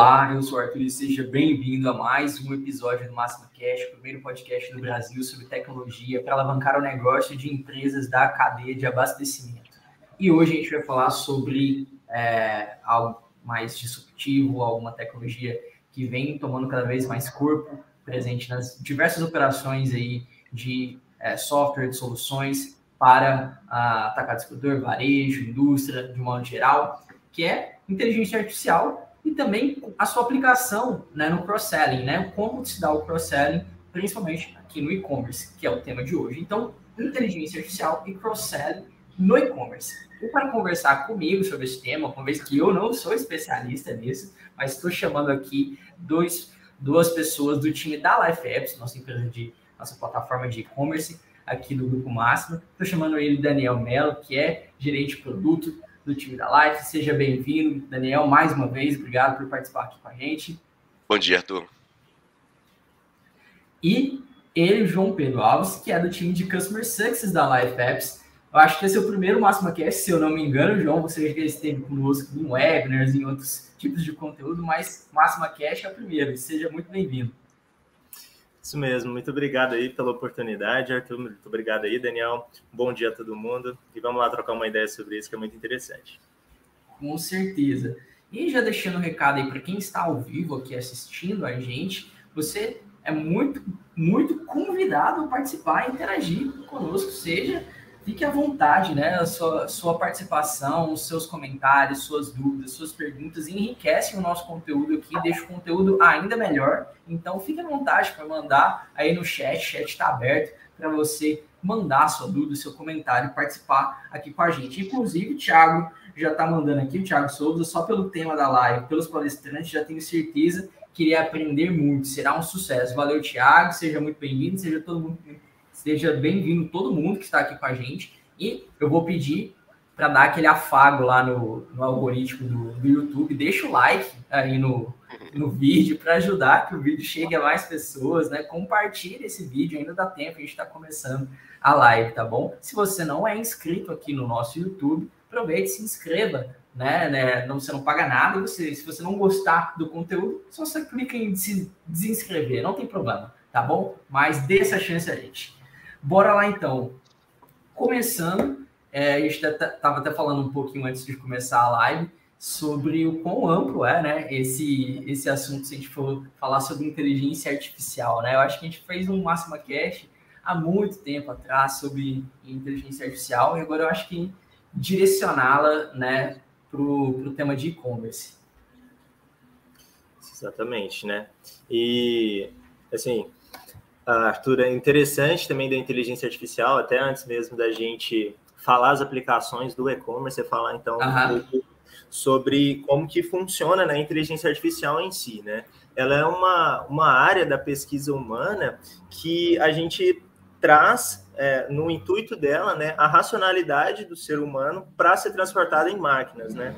Olá, eu sou o Arthur e seja bem-vindo a mais um episódio do Máximo Cash, o primeiro podcast do Brasil sobre tecnologia para alavancar o negócio de empresas da cadeia de abastecimento. E hoje a gente vai falar sobre é, algo mais disruptivo, alguma tecnologia que vem tomando cada vez mais corpo, presente nas diversas operações aí de é, software, de soluções para a atacado distribuidor, varejo, indústria, de modo geral, que é inteligência artificial e também a sua aplicação né, no cross-selling, né? Como se dá o cross-selling, principalmente aqui no e-commerce, que é o tema de hoje. Então, inteligência artificial e cross-selling no e-commerce. E para conversar comigo sobre esse tema, uma vez que eu não sou especialista nisso, mas estou chamando aqui dois, duas pessoas do time da Life Apps, nossa empresa de nossa plataforma de e-commerce aqui do Grupo Máximo. Estou chamando ele Daniel Mello, que é gerente de produto do time da Life. Seja bem-vindo, Daniel, mais uma vez. Obrigado por participar aqui com a gente. Bom dia, Arthur. E ele, João Pedro Alves, que é do time de Customer Success da Life Apps. Eu acho que esse é o primeiro Máxima Cast, se eu não me engano, João. Você já esteve conosco em webinars, em outros tipos de conteúdo, mas Máxima Cast é o primeiro. Seja muito bem-vindo. Isso mesmo, muito obrigado aí pela oportunidade, Arthur. Muito obrigado aí, Daniel. Bom dia a todo mundo. E vamos lá trocar uma ideia sobre isso que é muito interessante. Com certeza. E já deixando um recado aí para quem está ao vivo aqui assistindo a gente, você é muito, muito convidado a participar interagir conosco, seja fique à vontade, né? A sua, sua participação, os seus comentários, suas dúvidas, suas perguntas enriquecem o nosso conteúdo aqui, deixa o conteúdo ainda melhor. Então, fique à vontade para mandar aí no chat, o chat está aberto para você mandar sua dúvida, seu comentário, participar aqui com a gente. Inclusive, Thiago já está mandando aqui, o Thiago Souza, só pelo tema da live, pelos palestrantes, já tenho certeza que iria aprender muito, será um sucesso. Valeu, Thiago, seja muito bem-vindo, seja todo mundo Seja bem-vindo todo mundo que está aqui com a gente. E eu vou pedir para dar aquele afago lá no, no algoritmo do, do, YouTube. Deixa o like aí no, no vídeo para ajudar que o vídeo chegue a mais pessoas, né? Compartilhe esse vídeo, ainda dá tempo, a gente está começando a live, tá bom? Se você não é inscrito aqui no nosso YouTube, aproveite e se inscreva, né? né? Não, você não paga nada, você, se você não gostar do conteúdo, só você clica em se desinscrever, não tem problema, tá bom? Mas dê essa chance a gente. Bora lá então. Começando, é, a gente estava até falando um pouquinho antes de começar a live sobre o quão amplo é né, esse, esse assunto, se a gente for falar sobre inteligência artificial. Né? Eu acho que a gente fez um Máxima Cash há muito tempo atrás sobre inteligência artificial e agora eu acho que direcioná-la né, para o tema de e-commerce. Exatamente, né? E, assim, Arthur, é interessante também da inteligência artificial, até antes mesmo da gente falar as aplicações do e-commerce, falar então uhum. um pouco sobre como que funciona né, a inteligência artificial em si, né? Ela é uma, uma área da pesquisa humana que a gente traz é, no intuito dela, né, a racionalidade do ser humano para ser transportada em máquinas, né?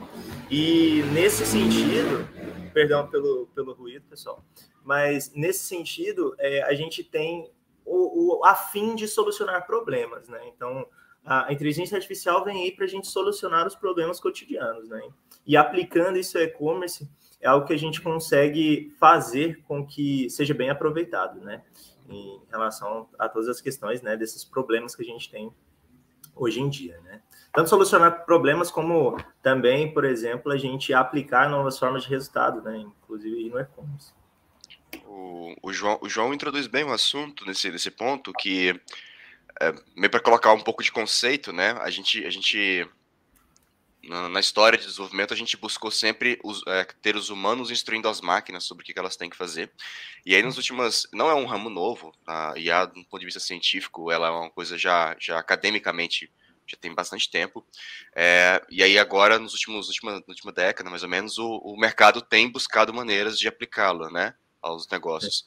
E nesse sentido, perdão pelo, pelo ruído, pessoal, mas nesse sentido, é, a gente tem o, o a fim de solucionar problemas, né? Então, a inteligência artificial vem aí para a gente solucionar os problemas cotidianos, né? E aplicando isso ao e-commerce é algo que a gente consegue fazer com que seja bem aproveitado, né? Em relação a todas as questões, né? Desses problemas que a gente tem hoje em dia, né? Tanto solucionar problemas como também, por exemplo, a gente aplicar novas formas de resultado, né? Inclusive no e-commerce. O, o, João, o João introduz bem o assunto nesse, nesse ponto, que é, meio para colocar um pouco de conceito, né? A gente, a gente na, na história de desenvolvimento, a gente buscou sempre os, é, ter os humanos instruindo as máquinas sobre o que, elas têm que fazer. E aí, nas últimas. Não é um ramo novo, a IA, do ponto de vista científico, ela é uma coisa já, já academicamente já tem bastante tempo. É, e aí agora, nos últimos última, última década, mais ou menos, o, o mercado tem buscado maneiras de aplicá-la, né? Aos negócios.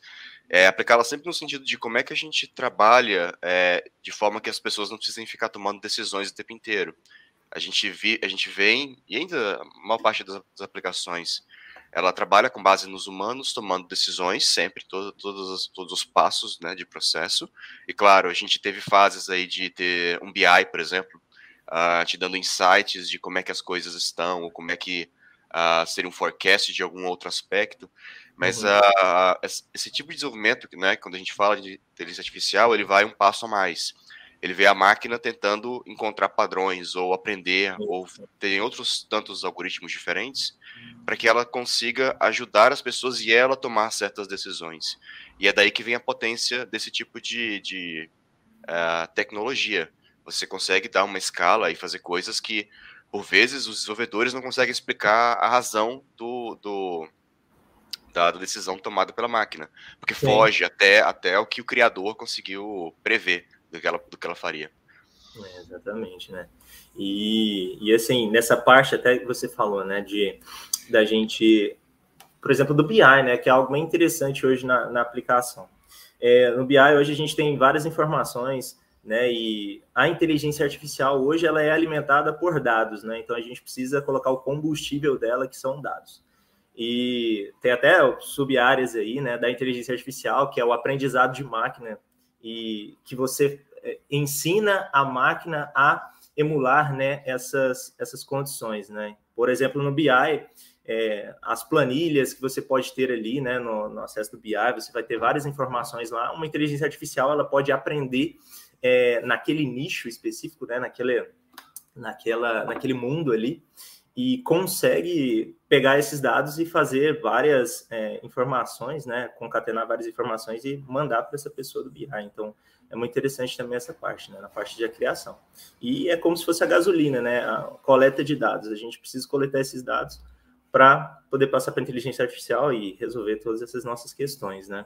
É, aplicá-la sempre no sentido de como é que a gente trabalha é, de forma que as pessoas não precisem ficar tomando decisões o tempo inteiro. A gente, vi, a gente vem, e ainda a maior parte das, das aplicações, ela trabalha com base nos humanos, tomando decisões sempre, todo, todos, todos os passos né, de processo. E claro, a gente teve fases aí de ter um BI, por exemplo, uh, te dando insights de como é que as coisas estão, ou como é que uh, seria um forecast de algum outro aspecto, mas uhum. uh, esse tipo de desenvolvimento, né, quando a gente fala de inteligência artificial, ele vai um passo a mais. Ele vê a máquina tentando encontrar padrões ou aprender ou tem outros tantos algoritmos diferentes para que ela consiga ajudar as pessoas e ela tomar certas decisões. E é daí que vem a potência desse tipo de, de uh, tecnologia. Você consegue dar uma escala e fazer coisas que, por vezes, os desenvolvedores não conseguem explicar a razão do, do da decisão tomada pela máquina, porque Sim. foge até, até o que o criador conseguiu prever do que ela, do que ela faria. É, exatamente, né? E, e assim, nessa parte até que você falou, né, de da gente, por exemplo, do BI, né, que é algo bem interessante hoje na, na aplicação. É, no BI hoje a gente tem várias informações, né, e a inteligência artificial hoje ela é alimentada por dados, né, então a gente precisa colocar o combustível dela, que são dados. E tem até sub-áreas aí, né, da inteligência artificial, que é o aprendizado de máquina, e que você é, ensina a máquina a emular, né, essas, essas condições, né. Por exemplo, no BI, é, as planilhas que você pode ter ali, né, no, no, acesso do BI, você vai ter várias informações lá. Uma inteligência artificial, ela pode aprender é, naquele nicho específico, né, naquele, naquela, naquele mundo ali, e consegue pegar esses dados e fazer várias é, informações, né, concatenar várias informações e mandar para essa pessoa do BI. Então, é muito interessante também essa parte, né, na parte de criação. E é como se fosse a gasolina, né, a coleta de dados. A gente precisa coletar esses dados para poder passar para a inteligência artificial e resolver todas essas nossas questões, né?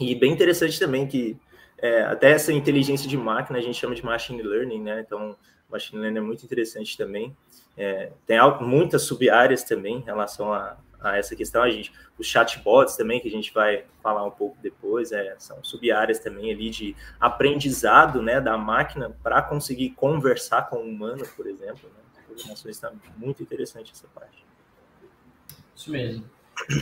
E bem interessante também que é, até essa inteligência de máquina a gente chama de machine learning, né? Então, machine learning é muito interessante também. É, tem muitas sub-áreas também em relação a, a, essa questão. A gente, os chatbots também, que a gente vai falar um pouco depois, é, são sub-áreas também ali de aprendizado né, da máquina para conseguir conversar com o humano, por exemplo. Né? Está muito interessante essa parte. Isso mesmo.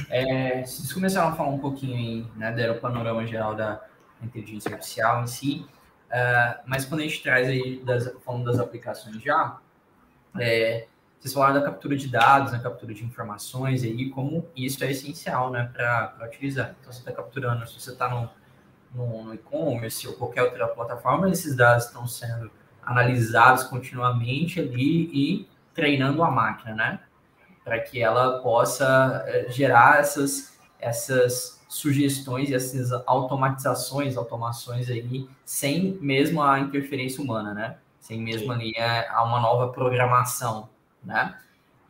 É, vocês começaram a falar um pouquinho aí, né, deram o panorama geral da inteligência artificial em si, uh, mas quando a gente traz aí, das, falando das aplicações já, é, vocês falaram da captura de dados, da captura de informações aí, como isso é essencial, né, para utilizar. Então, você está capturando, se você está no, no, no e-commerce ou qualquer outra plataforma, esses dados estão sendo analisados continuamente ali e treinando a máquina, né? para que ela possa eh, gerar essas, essas sugestões e essas automatizações, automações aí, sem mesmo a interferência humana, né? Sem mesmo ali a, eh, uma nova programação, né?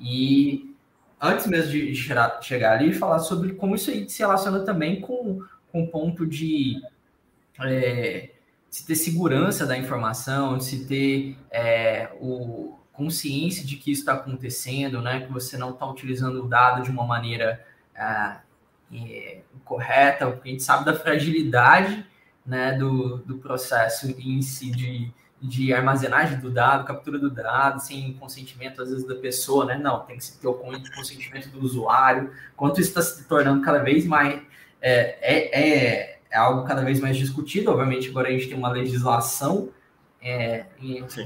E antes mesmo de chegar ali, falar sobre como isso aí se relaciona também com, com o ponto de é, se ter segurança da informação, de se ter é, o, consciência de que isso está acontecendo, né? Que você não está utilizando o dado de uma maneira é, correta, porque a gente sabe da fragilidade né, do, do processo em si de, de armazenagem do dado, captura do dado, sem consentimento, às vezes, da pessoa, né? Não, tem que ter o consentimento do usuário. Quanto isso está se tornando cada vez mais. É, é, é, é, algo cada vez mais discutido. Obviamente, agora a gente tem uma legislação é,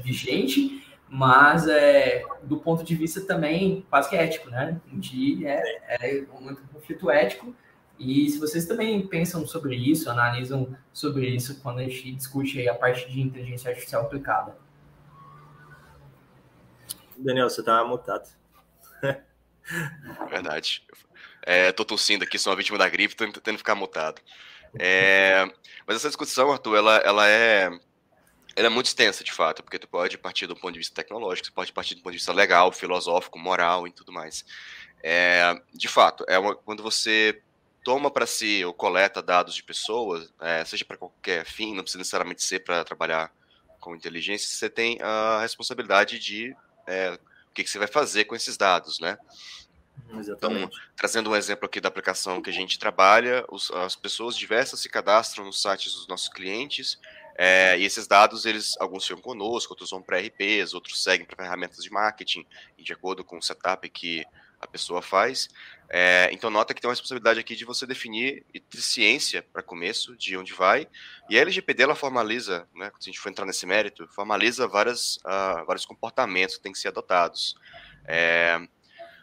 vigente, mas é, do ponto de vista também quase que ético, né? De, é, é um conflito ético. E se vocês também pensam sobre isso, analisam sobre isso quando a gente discute a parte de inteligência artificial aplicada. Daniel, você tá mutado. Verdade. É, tô tossindo aqui, sou uma vítima da gripe, tô tentando ficar mutado. É, mas essa discussão, Arthur, ela, ela é ela é muito extensa, de fato, porque tu pode partir do ponto de vista tecnológico, você pode partir do ponto de vista legal, filosófico, moral e tudo mais. É, de fato, é uma, quando você toma para si ou coleta dados de pessoas, é, seja para qualquer fim, não precisa necessariamente ser para trabalhar com inteligência, você tem a responsabilidade de é, o que, que, você vai fazer com esses dados, né? Exatamente. Então, trazendo um exemplo aqui da aplicação que a gente trabalha, os, as pessoas diversas se cadastram nos sites dos nossos clientes é, e esses dados, eles alguns ficam conosco, outros vão para RPs, outros seguem para ferramentas de marketing, de acordo com o setup que a pessoa faz. É, então, nota que tem uma responsabilidade aqui de você definir ciência para começo, de onde vai. E a LGPD, ela formaliza, né, se a gente for entrar nesse mérito, formaliza várias, uh, vários comportamentos que têm que ser adotados. É,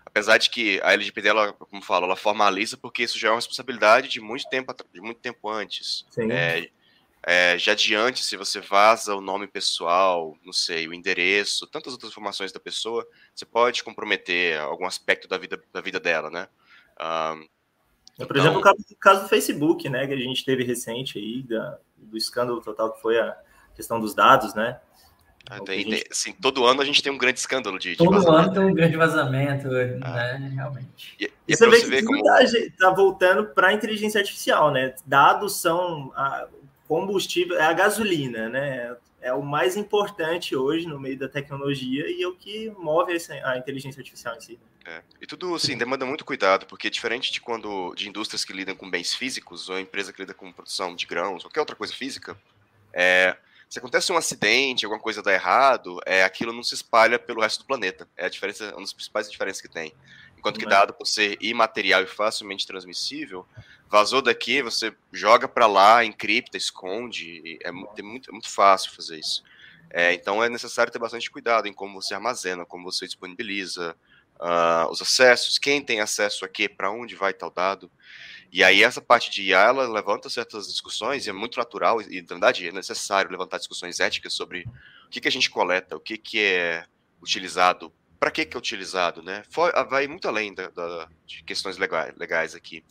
apesar de que a LGPD, ela, como falo, ela formaliza porque isso já é uma responsabilidade de muito tempo, de muito tempo antes. É, é, já adiante, se você vaza o nome pessoal, não sei, o endereço, tantas outras informações da pessoa, você pode comprometer algum aspecto da vida, da vida dela, né? Um, então... Por exemplo, o caso, o caso, do Facebook, né, que a gente teve recente aí, da, do escândalo total que foi a questão dos dados, né? Ah, tem, gente... assim, todo ano a gente tem um grande escândalo de, de Todo vazamento. ano tem um grande vazamento, ah. né? Realmente. E, e, é você vê que como... tá, tá voltando para a inteligência artificial, né? Dados são a, combustível, é a gasolina, né? É o mais importante hoje no meio da tecnologia e é o que move a inteligência artificial em si. É. E tudo assim demanda muito cuidado, porque diferente de quando de indústrias que lidam com bens físicos ou empresa que lida com produção de grãos, qualquer outra coisa física, é, se acontece um acidente, alguma coisa dá errado, é, aquilo não se espalha pelo resto do planeta. É a diferença, uma das principais diferenças que tem. Enquanto que dado por ser imaterial e facilmente transmissível, vazou daqui, você joga para lá, encripta, esconde. É muito, é muito, fácil fazer isso. É, então é necessário ter bastante cuidado em como você armazena, como você disponibiliza uh, os acessos, quem tem acesso a quê, para onde vai tal dado. E aí essa parte de IA, ela levanta certas discussões, e é muito natural, e na verdade é necessário levantar discussões éticas sobre o que, que a gente coleta, o que, que é utilizado, para que, que é utilizado, né? Vai muito além da, da, de questões legais, legais aqui.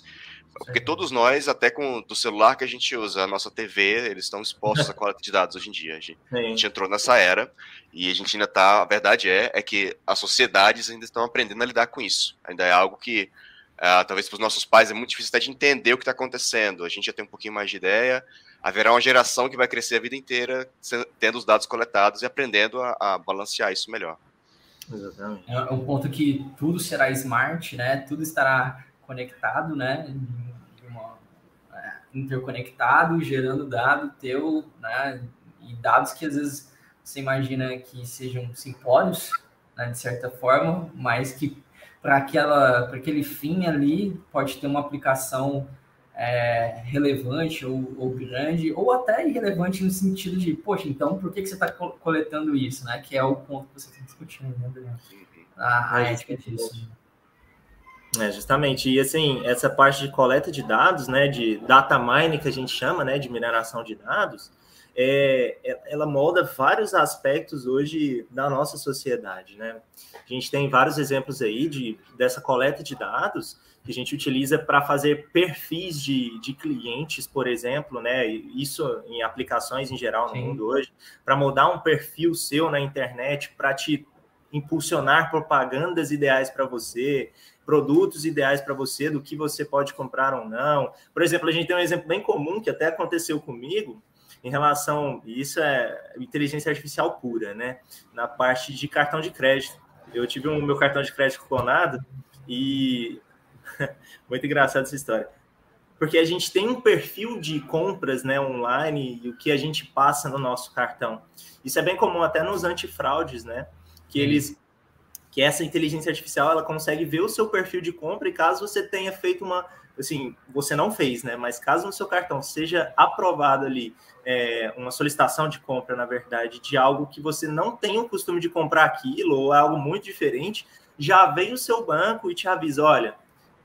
Porque todos nós, até com do celular que a gente usa, a nossa TV, eles estão expostos à coleta de dados hoje em dia. A gente, a gente, entrou nessa era e a gente ainda está. A verdade é, é que as sociedades ainda estão aprendendo a lidar com isso. Ainda é algo que Uh, talvez para os nossos pais é muito difícil até de entender o que está acontecendo. A gente já tem um pouquinho mais de ideia. Haverá uma geração que vai crescer a vida inteira tendo os dados coletados e aprendendo a, a balancear isso melhor. Exatamente. É um ponto que tudo será smart, né? Tudo estará conectado, né? Uma, é, interconectado, gerando dado teu, né? E dados que às vezes você imagina que sejam simplórios, né? de certa forma, mas que para aquela para aquele fim ali pode ter uma aplicação é, relevante ou, ou, grande ou até irrelevante no sentido de poxa então por que, que você está coletando isso né que é o ponto que você está discutindo né Daniel? a, a ética disso é, justamente, e assim, essa parte de coleta de dados, né, de data mining que a gente chama, né, de mineração de dados, é, é ela molda vários aspectos hoje da nossa sociedade, né? A gente tem vários exemplos aí de, dessa coleta de dados que a gente utiliza para fazer perfis de, de clientes, por exemplo, né? Isso em aplicações em geral no Sim. mundo hoje, para mudar um perfil seu na internet, para te impulsionar propagandas ideais para você, produtos ideais para você, do que você pode comprar ou não. Por exemplo, a gente tem um exemplo bem comum que até aconteceu comigo em relação, isso é inteligência artificial pura, né? Na parte de cartão de crédito. Eu tive o um, meu cartão de crédito cuponado e muito engraçada essa história. Porque a gente tem um perfil de compras né, online e o que a gente passa no nosso cartão. Isso é bem comum até nos antifraudes, né? Que eles que essa inteligência artificial ela consegue ver o seu perfil de compra e caso você tenha feito uma assim você não fez né? Mas caso no seu cartão seja aprovado ali é, uma solicitação de compra, na verdade, de algo que você não tem o costume de comprar aquilo, ou é algo muito diferente, já vem o seu banco e te avisa: olha,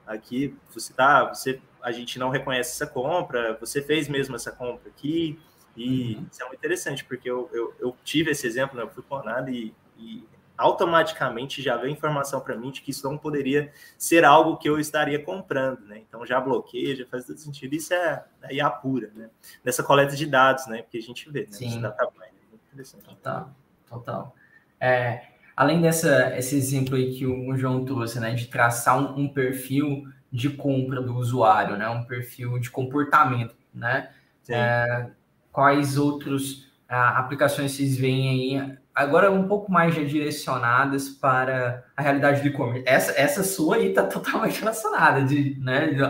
aqui você tá, você, a gente não reconhece essa compra, você fez mesmo essa compra aqui, e uhum. isso é muito interessante, porque eu, eu, eu tive esse exemplo, né, eu fui clonado e, e automaticamente já vem informação para mim de que isso não poderia ser algo que eu estaria comprando, né? Então já bloqueia, já faz todo sentido. Isso é, é IA pura, né? Nessa coleta de dados, né? Porque a gente vê, né? Sim. Data mining, é muito interessante. Total, total. É, além dessa esse exemplo aí que o João trouxe, né? De traçar um, um perfil de compra do usuário, né? Um perfil de comportamento, né? É, quais outros ah, aplicações vocês veem aí agora um pouco mais já direcionadas para a realidade do e-commerce. Essa, essa sua aí está totalmente relacionada, de, né? De,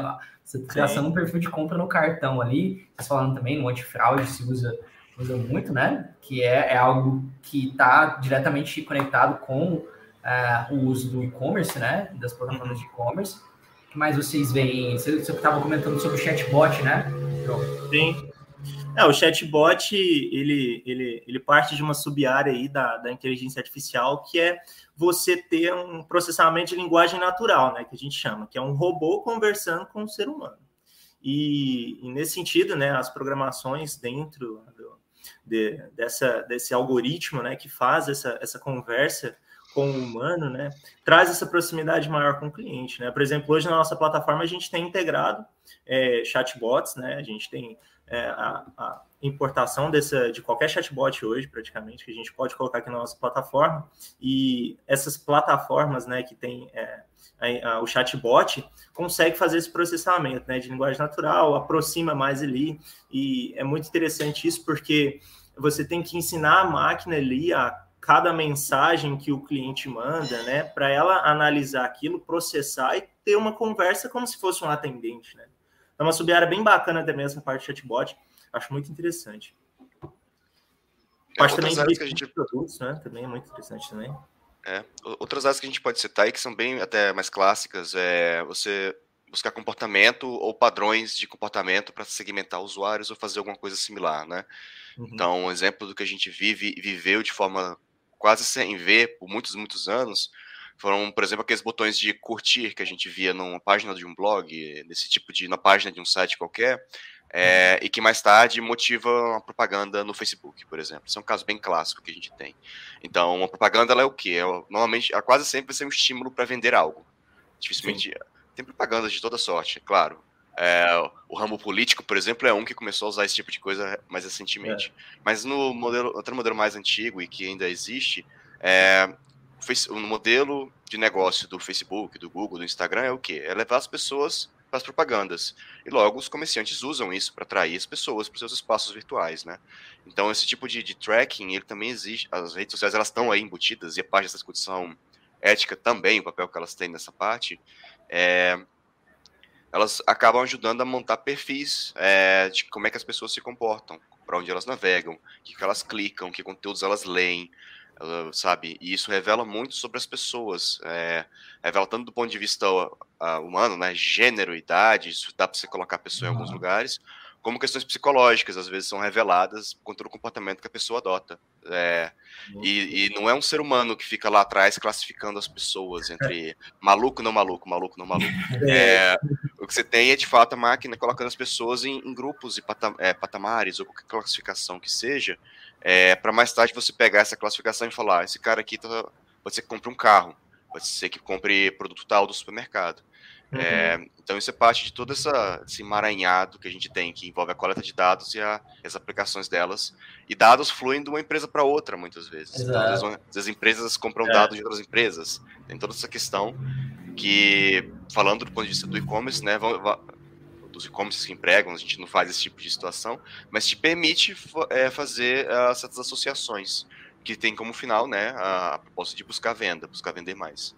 você está traçando um perfil de compra no cartão ali, vocês falando também no antifraude, se usa, usa muito, né? Que é, é algo que está diretamente conectado com uh, o uso do e-commerce, né? Das plataformas de e-commerce. O que mais vocês veem? Você estava comentando sobre o chatbot, né? Sim. É, o chatbot, ele, ele, ele parte de uma sub-área aí da, da inteligência artificial, que é você ter um processamento de linguagem natural, né, que a gente chama, que é um robô conversando com um ser humano. E, e nesse sentido, né, as programações dentro do, de, dessa, desse algoritmo, né, que faz essa, essa conversa com o humano, né, traz essa proximidade maior com o cliente, né. Por exemplo, hoje na nossa plataforma a gente tem integrado é, chatbots, né, a gente tem é, a, a, importação dessa, de qualquer chatbot hoje, praticamente, que a gente pode colocar aqui na nossa plataforma, e essas plataformas, né, que tem é, a, o chatbot, consegue fazer esse processamento, né, de linguagem natural, aproxima mais ali, e é muito interessante isso, porque você tem que ensinar a máquina ali a cada mensagem que o cliente manda, né, para ela analisar aquilo, processar e ter uma conversa como se fosse um atendente, né. É uma sub-área bem bacana também essa parte de chatbot. Acho muito interessante. É, parte também de gente... produtos, né? Também é muito interessante também. É. Outras áreas que a gente pode citar e que são bem até mais clássicas é você buscar comportamento ou padrões de comportamento para segmentar usuários ou fazer alguma coisa similar, né? Uhum. Então, um exemplo do que a gente vive e viveu de forma quase sem ver por muitos, muitos anos, foram, por exemplo, aqueles botões de curtir que a gente via numa página de um blog, nesse tipo de, na página de um site qualquer, é, e que mais tarde motiva uma propaganda no Facebook, por exemplo. Isso é um caso bem clássico que a gente tem. Então, uma propaganda ela é o quê? É, normalmente, ela quase sempre vai ser um estímulo para vender algo. Dificilmente. Sim. Tem propagandas de toda sorte, é claro. É, o ramo político, por exemplo, é um que começou a usar esse tipo de coisa mais recentemente. É. Mas no modelo, outro modelo mais antigo e que ainda existe, é, o modelo de negócio do Facebook, do Google, do Instagram é o quê? É levar as pessoas para as propagandas. E logo os comerciantes usam isso para atrair as pessoas para os seus espaços virtuais, né? Então esse tipo de, de, tracking, ele também existe. As redes sociais elas estão aí embutidas e a parte dessa discussão ética também, o papel que elas têm nessa parte, é, elas acabam ajudando a montar perfis é, de como é que as pessoas se comportam, para onde elas navegam, o que, que elas clicam, que conteúdos elas leem, sabe? E isso revela muito sobre as pessoas. É, revela tanto do ponto de vista uh, humano, né? Gênero, idade, isso dá para você colocar a pessoa uhum. em alguns lugares, como questões psicológicas, às vezes são reveladas contra o comportamento que a pessoa adota. É, uhum. e, e, não é um ser humano que fica lá atrás classificando as pessoas entre maluco, não maluco, maluco, não maluco. É, o que você tem é, de fato, a máquina colocando as pessoas em, em grupos e é, patamares, ou qualquer classificação que seja, é, para mais tarde você pegar essa classificação e falar: ah, esse cara aqui tá, pode ser que compre um carro, pode ser que compre produto tal do supermercado. Uhum. É, então isso é parte de todo essa, esse emaranhado que a gente tem, que envolve a coleta de dados e a, as aplicações delas. E dados fluem de uma empresa para outra, muitas vezes. Então, as, as, empresas compram é. dados de outras empresas. Tem toda essa questão que, falando do ponto de vista do e-commerce, né, dos e-commerces que empregam, a gente não faz esse tipo de situação, mas te permite é, fazer uh, certas associações, que tem como final né, a, a proposta de buscar venda, buscar vender mais.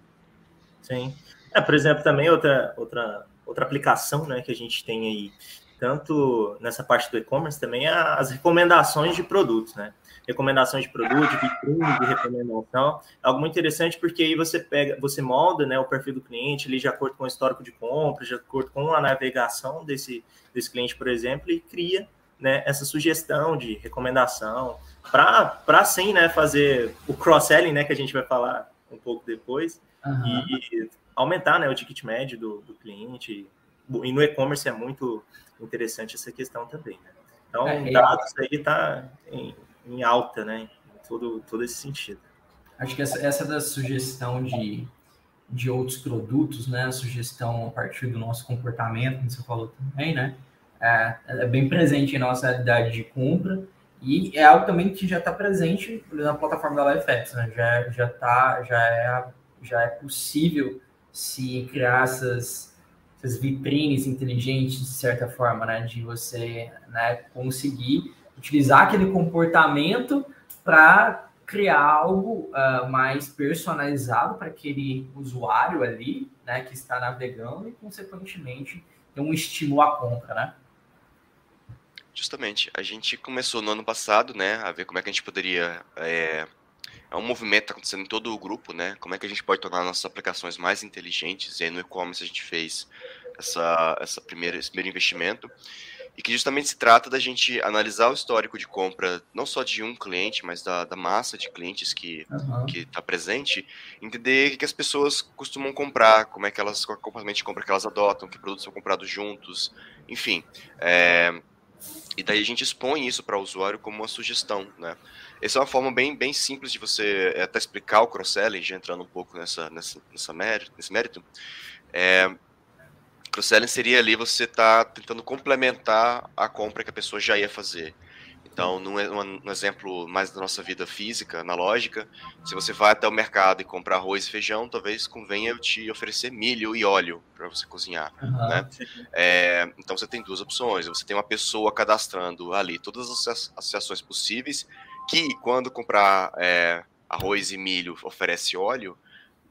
Sim. É, por exemplo, também outra, outra, outra aplicação né, que a gente tem aí, tanto nessa parte do e-commerce, também é as recomendações de produtos, né? Recomendações de produto, de vitrine, de recomendação. É algo muito interessante porque aí você pega, você molda né, o perfil do cliente ali de acordo com o histórico de compra, de acordo com a navegação desse, desse cliente, por exemplo, e cria né, essa sugestão de recomendação para sim né, fazer o cross-selling, né, que a gente vai falar um pouco depois, uhum. e, e, aumentar né, o ticket médio do, do cliente. E no e-commerce é muito interessante essa questão também. Né? Então, é, dados aí está em em alta, né? Em todo, todo esse sentido. Acho que essa, essa da sugestão de, de outros produtos, né? A sugestão a partir do nosso comportamento, como você falou também, né? É, é bem presente em nossa realidade de compra e é algo também que já está presente na plataforma da LifeX, né? Já, já, tá, já, é, já é possível se criar essas, essas vitrines inteligentes, de certa forma, né? De você né, conseguir utilizar aquele comportamento para criar algo uh, mais personalizado para aquele usuário ali, né, que está navegando e, consequentemente, ter um estímulo à compra, né? Justamente. A gente começou no ano passado, né, a ver como é que a gente poderia... É, é um movimento que está acontecendo em todo o grupo, né? Como é que a gente pode tornar nossas aplicações mais inteligentes? E aí no e-commerce a gente fez essa, essa primeira, esse primeiro investimento. E que justamente se trata da gente analisar o histórico de compra, não só de um cliente, mas da, da massa de clientes que uhum. está presente, entender o que as pessoas costumam comprar, como é que elas, qual é comportamento de compra que elas adotam, que produtos são comprados juntos, enfim. É, e daí a gente expõe isso para o usuário como uma sugestão, né? Essa é uma forma bem, bem simples de você até explicar o cross-selling, já entrando um pouco nessa, nessa, nessa mérito, nesse mérito. É, Cross-selling seria ali você tá tentando complementar a compra que a pessoa já ia fazer. Então, num, num, exemplo mais da nossa vida física, analógica, se você vai até o mercado e comprar arroz e feijão, talvez convenha eu te oferecer milho e óleo para você cozinhar. Uhum. Né? É, então, você tem duas opções. Você tem uma pessoa cadastrando ali todas as associações possíveis, que quando comprar é, arroz e milho oferece óleo,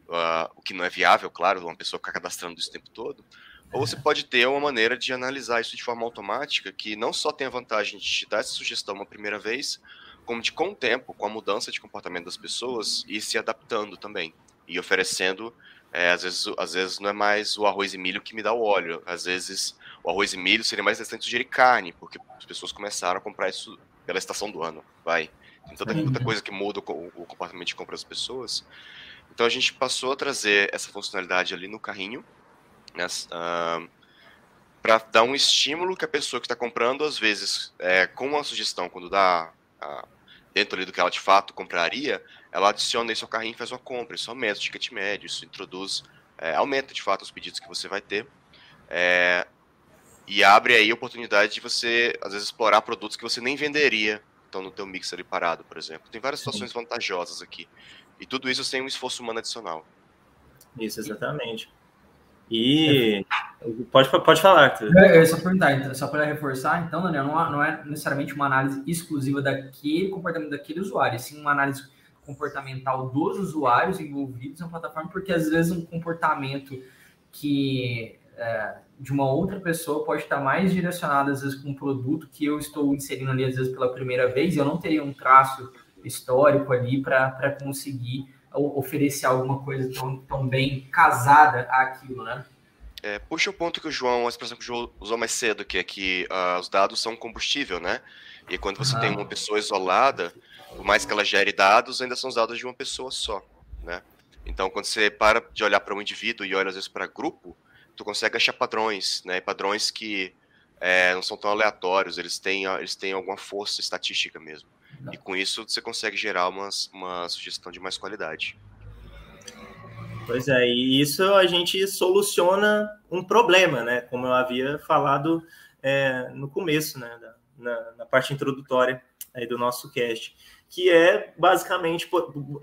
uh, o que não é viável, claro, uma pessoa ficar cadastrando isso o tempo todo. Ou você pode ter uma maneira de analisar isso de forma automática, que não só tem a vantagem de te dar essa sugestão uma primeira vez, como de com o tempo, com a mudança de comportamento das pessoas, e se adaptando também. E oferecendo, é, às, vezes, às vezes não é mais o arroz e milho que me dá o óleo, às vezes o arroz e milho seria mais interessante sugerir carne, porque as pessoas começaram a comprar isso pela estação do ano, vai. Tem tanta, tanta coisa que muda o, o comportamento de compra das pessoas. Então a gente passou a trazer essa funcionalidade ali no carrinho, né, uh, para dar um estímulo que a pessoa que está comprando, às vezes, é, com uma sugestão, quando dá dentro ali do que ela de fato compraria, ela adiciona isso ao carrinho e faz uma compra. Isso aumenta o ticket médio, isso introduz, é, aumenta de fato os pedidos que você vai ter. É, e abre aí a oportunidade de você, às vezes, explorar produtos que você nem venderia estão no teu mix ali parado, por exemplo. Tem várias situações vantajosas aqui. E tudo isso sem um esforço humano adicional. Isso, exatamente. E pode, pode falar, Arthur. Eu só perguntar, então, só para reforçar, então, Daniel, não, não é necessariamente uma análise exclusiva daquele comportamento daquele usuário, sim uma análise comportamental dos usuários envolvidos na plataforma, porque às vezes um comportamento que é, de uma outra pessoa pode estar mais direcionado, às vezes, com um produto que eu estou inserindo ali, às vezes, pela primeira vez, eu não teria um traço histórico ali para conseguir oferecer alguma coisa tão, tão bem casada àquilo, né? É, puxa o ponto que o João, a expressão que o João usou mais cedo, que é que uh, os dados são combustível, né? E quando você tem uma pessoa isolada, por mais que ela gere dados, ainda são os dados de uma pessoa só, né? Então, quando você para de olhar para um indivíduo e olha às vezes para grupo, tu consegue achar padrões, né? Padrões que é, não são tão aleatórios, eles têm, eles têm alguma força estatística mesmo. E com isso você consegue gerar uma, uma sugestão de mais qualidade. Pois é, e isso a gente soluciona um problema, né? Como eu havia falado é, no começo, né? Na, na, parte introdutória aí do nosso cast, que é basicamente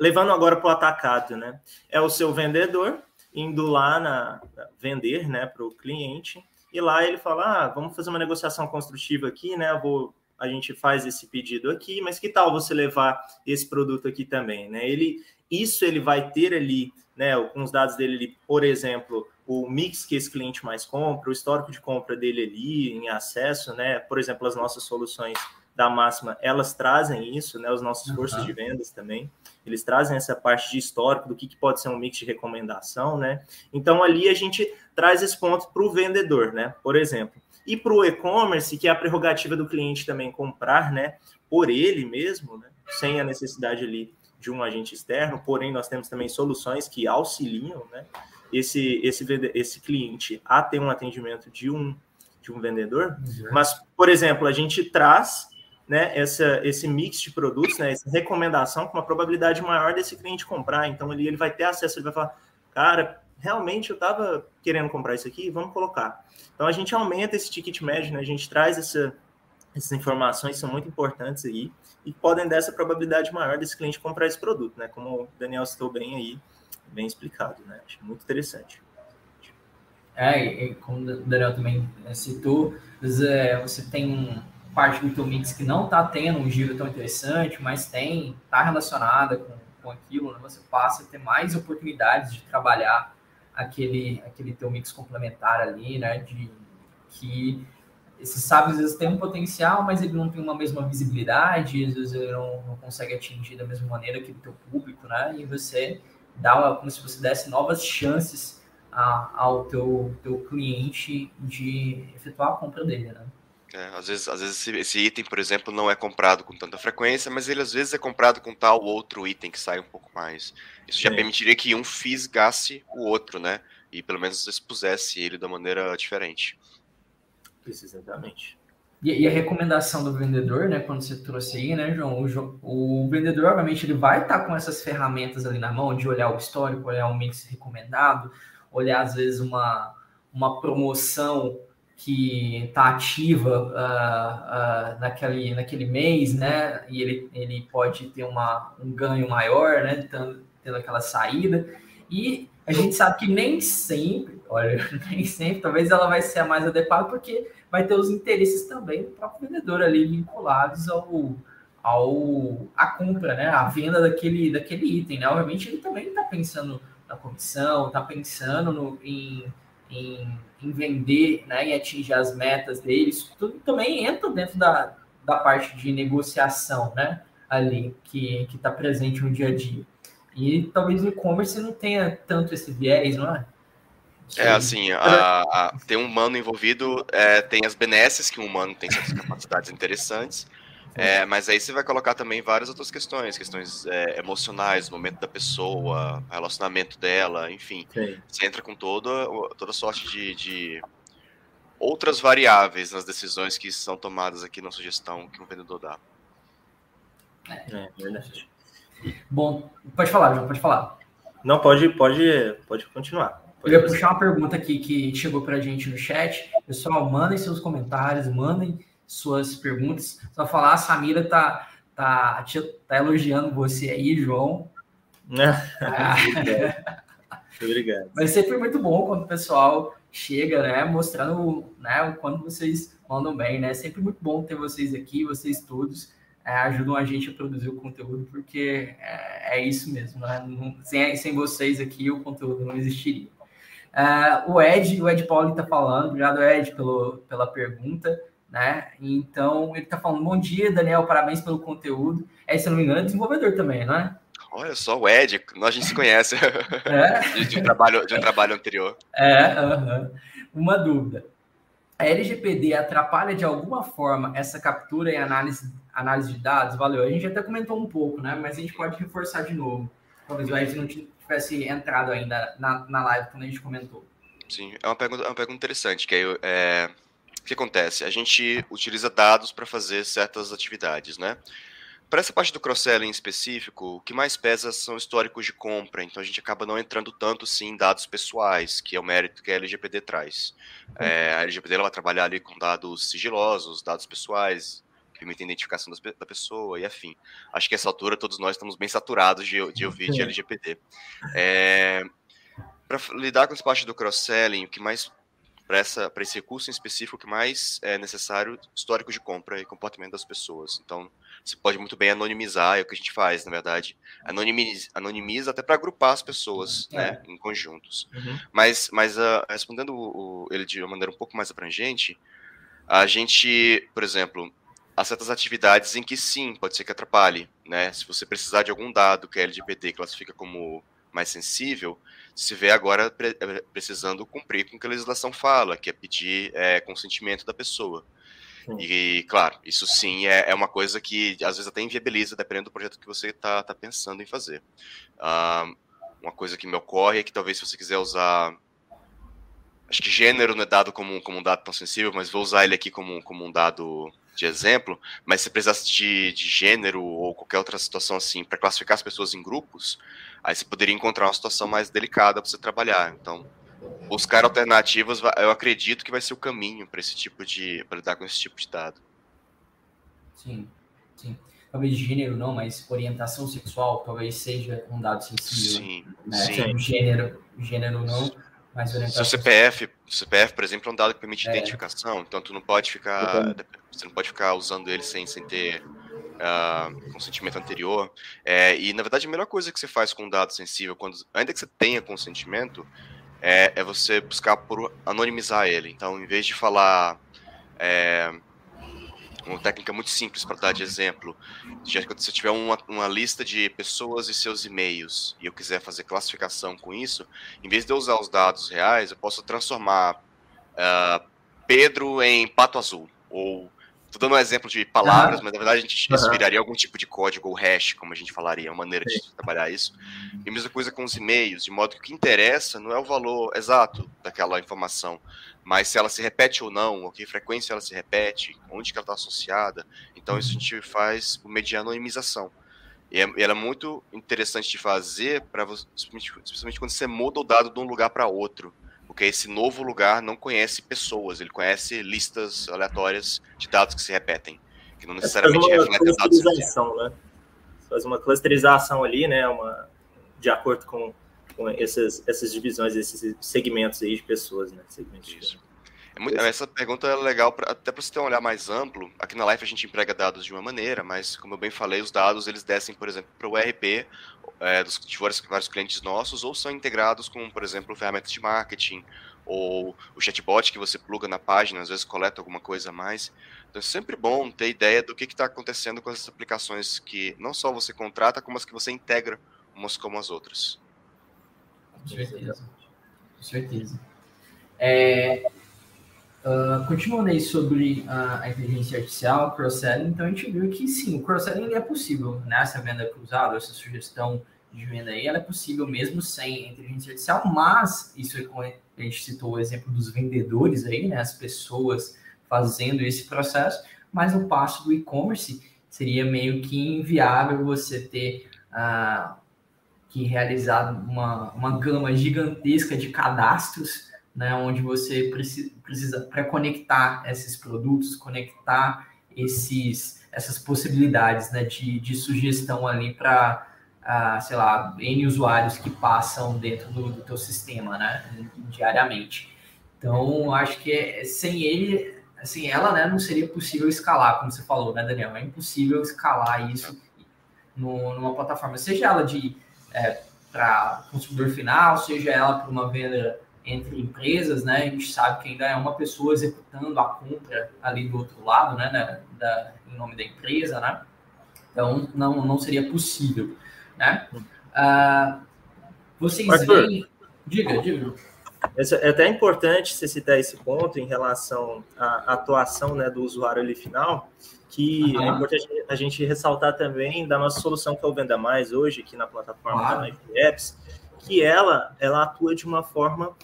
levando agora para o atacado, né? É o seu vendedor indo lá na vender, né, para o cliente e lá ele fala, ah, vamos fazer uma negociação construtiva aqui, né? Eu vou a gente faz esse pedido aqui, mas que tal você levar esse produto aqui também, né? Ele, isso ele vai ter ali, né, com os dados dele, por exemplo, o mix que esse cliente mais compra, o histórico de compra dele ali em acesso, né? Por exemplo, as nossas soluções da máxima, elas trazem isso, né? Os nossos cursos uhum. de vendas também, eles trazem essa parte de histórico do que, que pode ser um mix de recomendação, né? Então ali a gente traz esse ponto para o vendedor, né? Por exemplo, e para o e-commerce, que é a prerrogativa do cliente também comprar, né, por ele mesmo, né, sem a necessidade ali de um agente externo, porém nós temos também soluções que auxiliam, né, esse, esse, esse cliente a ter um atendimento de um, de um vendedor. Uhum. Mas, por exemplo, a gente traz né, essa, esse mix de produtos, né, essa recomendação com uma probabilidade maior desse cliente comprar. Então, ali ele vai ter acesso, ele vai falar, cara, realmente eu estava querendo comprar isso aqui, vamos colocar. Então a gente aumenta esse ticket médio, né? A gente traz essa, essas informações são muito importantes aí e podem dar essa probabilidade maior desse cliente comprar esse produto, né? Como o Daniel citou bem aí, bem explicado, né? Acho muito interessante. É, e como o Daniel também é, citou, é, você tem parte do teu mix que não está tendo um giro tão interessante, mas tem, está relacionada com, com aquilo, né? você passa a ter mais oportunidades de trabalhar aquele, aquele teu mix complementar ali, né? De que esses sábios às vezes têm um potencial, mas ele não tem uma mesma visibilidade, às vezes ele não, não consegue atingir da mesma maneira que o teu público, né? E você dá como se você desse novas chances a, ao teu, teu cliente de efetuar a compra dele, né? É, às vezes, às vezes esse, esse, item, por exemplo, não é comprado com tanta frequência, mas ele às vezes é comprado com tal outro item que sai um pouco mais. Isso já Sim. permitiria que um fisgasse o outro, né? E pelo menos expusesse ele da maneira diferente. Exatamente. E, e, a recomendação do vendedor, né, quando você trouxe aí, né, João, o, o vendedor, obviamente, ele vai estar com essas ferramentas ali na mão, de olhar o histórico, olhar um mix recomendado, olhar, às vezes, uma, uma promoção que está ativa uh, uh, naquele, naquele mês, né, e ele, ele pode ter uma, um ganho maior, né, tendo, tendo aquela saída, e a gente sabe que nem sempre, olha, nem sempre, talvez ela vai ser a mais adequada, porque vai ter os interesses também do próprio vendedor ali vinculados ao, ao a compra, né? A venda daquele, daquele item, né? Obviamente ele também está pensando na comissão, está pensando no, em, em, em, vender, né? Em atingir as metas deles. Tudo também entra dentro da, da parte de negociação, né? Ali que está presente no dia a dia. E talvez o e-commerce não tenha tanto esse viés, não é? É assim, a, a, tem um humano envolvido, é, tem as benesses, que um humano tem certas capacidades interessantes, é, mas aí você vai colocar também várias outras questões, questões é, emocionais, momento da pessoa, relacionamento dela, enfim. Sim. Você entra com toda, toda sorte de, de, outras variáveis nas decisões que são tomadas aqui na sugestão que um vendedor dá. É, é verdade. Bom, pode falar, João, pode falar. Não, pode, pode, pode continuar. Eu ia puxar uma pergunta aqui que chegou para a gente no chat. Pessoal, mandem seus comentários, mandem suas perguntas. Só falar, a Samira tá, tá, tá elogiando você aí, João. ah. Obrigado. Mas sempre muito bom quando o pessoal chega, né, mostrando, né, o quanto vocês mandam bem, né? Sempre muito bom ter vocês aqui, vocês todos é, ajudam a gente a produzir o conteúdo, porque é, é isso mesmo, né? sem, sem vocês aqui o conteúdo não existiria. Uh, o Ed, o Ed Pauli está falando, obrigado, Ed, pelo, pela pergunta, né? Então, ele está falando, bom dia, Daniel, parabéns pelo conteúdo. É, se não me engano, é desenvolvedor também, não é? Olha só, o Ed, a gente se conhece é? de, de, um trabalho, de um trabalho anterior. É, uh -huh. uma dúvida. A LGPD atrapalha de alguma forma essa captura e análise, análise de dados? Valeu. A gente até comentou um pouco, né? Mas a gente pode reforçar de novo. Talvez o Ed não tivesse entrado ainda na, na live quando a gente comentou. Sim, é uma pergunta, é uma pergunta interessante, que é, é o que acontece? A gente utiliza dados para fazer certas atividades, né? Para essa parte do cross-selling em específico, o que mais pesa são históricos de compra, então a gente acaba não entrando tanto sim em dados pessoais, que é o mérito que a LGPD traz. É, a LGPD ela vai trabalhar ali com dados sigilosos, dados pessoais, que permitem a identificação da pessoa e afim. Acho que essa altura todos nós estamos bem saturados de, de ouvir de LGPD. É, para lidar com essa parte do cross-selling, o que mais para esse recurso em específico, que mais é necessário, histórico de compra e comportamento das pessoas. Então, você pode muito bem anonimizar, é o que a gente faz, na verdade. Anonimiza, anonimiza até para agrupar as pessoas, é. né, em conjuntos. Uhum. Mas, mas uh, respondendo o, o, ele de uma maneira um pouco mais abrangente, a gente, por exemplo, há certas atividades em que sim, pode ser que atrapalhe, né? Se você precisar de algum dado que a LGPD classifica como mais sensível, se vê agora pre eh, precisando cumprir com o que a legislação fala, que é pedir é, consentimento da pessoa. E, claro, isso sim é, é, uma coisa que às vezes até inviabiliza, dependendo do projeto que você está tá pensando em fazer. Uh, uma coisa que me ocorre é que talvez se você quiser usar. Acho que gênero não é dado como, como um dado tão sensível, mas vou usar ele aqui como, como um dado de exemplo, mas se precisasse de, de gênero ou qualquer outra situação assim para classificar as pessoas em grupos, aí você poderia encontrar uma situação mais delicada para você trabalhar. Então, buscar alternativas, eu acredito que vai ser o caminho para esse tipo de para lidar com esse tipo de dado. Sim, sim. Talvez gênero não, mas orientação sexual talvez seja um dado sensível. Sim, né? sim. Gênero, gênero não mais orientação. Seu CPF, CPF, por exemplo, é um dado que permite é. identificação, então tu não pode ficar, você não pode ficar usando ele sem, sem ter uh, consentimento anterior. É, e na verdade a melhor coisa que você faz com um dado sensível, quando, ainda que você tenha consentimento, é, é você buscar por anonimizar ele. Então, em vez de falar é, uma técnica muito simples para dar de exemplo. Já que se eu tiver uma, uma lista de pessoas e seus e-mails e eu quiser fazer classificação com isso, em vez de eu usar os dados reais, eu posso transformar uh, Pedro em pato azul, ou Tô dando um exemplo de palavras, mas na verdade a gente inspiraria algum tipo de código ou hash, como a gente falaria, uma maneira de trabalhar isso. E a mesma coisa com os e-mails, de modo que o que interessa não é o valor exato daquela informação, mas se ela se repete ou não, ou que frequência ela se repete, onde que ela está associada. Então isso a gente faz por meio de anonimização. E, é, ela é muito interessante de fazer, para especialmente quando você muda o dado de um lugar para outro porque esse novo lugar não conhece pessoas, ele conhece listas aleatórias de dados que se repetem, que não necessariamente refletem dados. Né? Faz uma clusterização ali, né? Uma, de acordo com, com essas, essas divisões, esses segmentos aí de pessoas, né? Segmentos Isso. É muito, essa pergunta é legal, pra, até para você ter um olhar mais amplo. Aqui na Life a gente emprega dados de uma maneira, mas como eu bem falei, os dados eles descem, por exemplo, para o ERP é, dos, de vários, vários clientes nossos, ou são integrados com, por exemplo, ferramentas de marketing, ou o chatbot que você pluga na página, às vezes coleta alguma coisa a mais. Então é sempre bom ter ideia do que está acontecendo com essas aplicações que não só você contrata, como as que você integra umas como as outras. Com certeza. Com certeza. É, Uh, continuando aí sobre a, a inteligência artificial, cross-selling, então a gente viu que sim, o cross-selling é possível, né? Essa venda cruzada, essa sugestão de venda aí, ela é possível mesmo sem inteligência artificial, mas isso é a gente citou o exemplo dos vendedores aí, né? As pessoas fazendo esse processo, mas no passo do e-commerce seria meio que inviável você ter uh, que realizar uma, uma gama gigantesca de cadastros né, onde você precisa, precisa para conectar esses produtos, conectar esses, essas possibilidades né, de, de sugestão ali para, uh, sei lá, N usuários que passam dentro do, do teu sistema né, diariamente. Então, acho que é, sem ele, assim, ela né, não seria possível escalar, como você falou, né, Daniel? É impossível escalar isso numa plataforma, seja ela de é, para consumidor final, seja ela para uma venda entre empresas, né? A gente sabe que ainda é uma pessoa executando a compra ali do outro lado, né? Da, da, em nome da empresa, né? Então, não, não seria possível, né? Uh, vocês Arthur, veem... Diga, diga. É até importante você citar esse ponto em relação à atuação né, do usuário ali final, que uhum. é importante a gente ressaltar também da nossa solução que é o Venda Mais hoje, aqui na plataforma claro. da Apps, que ela, ela atua de uma forma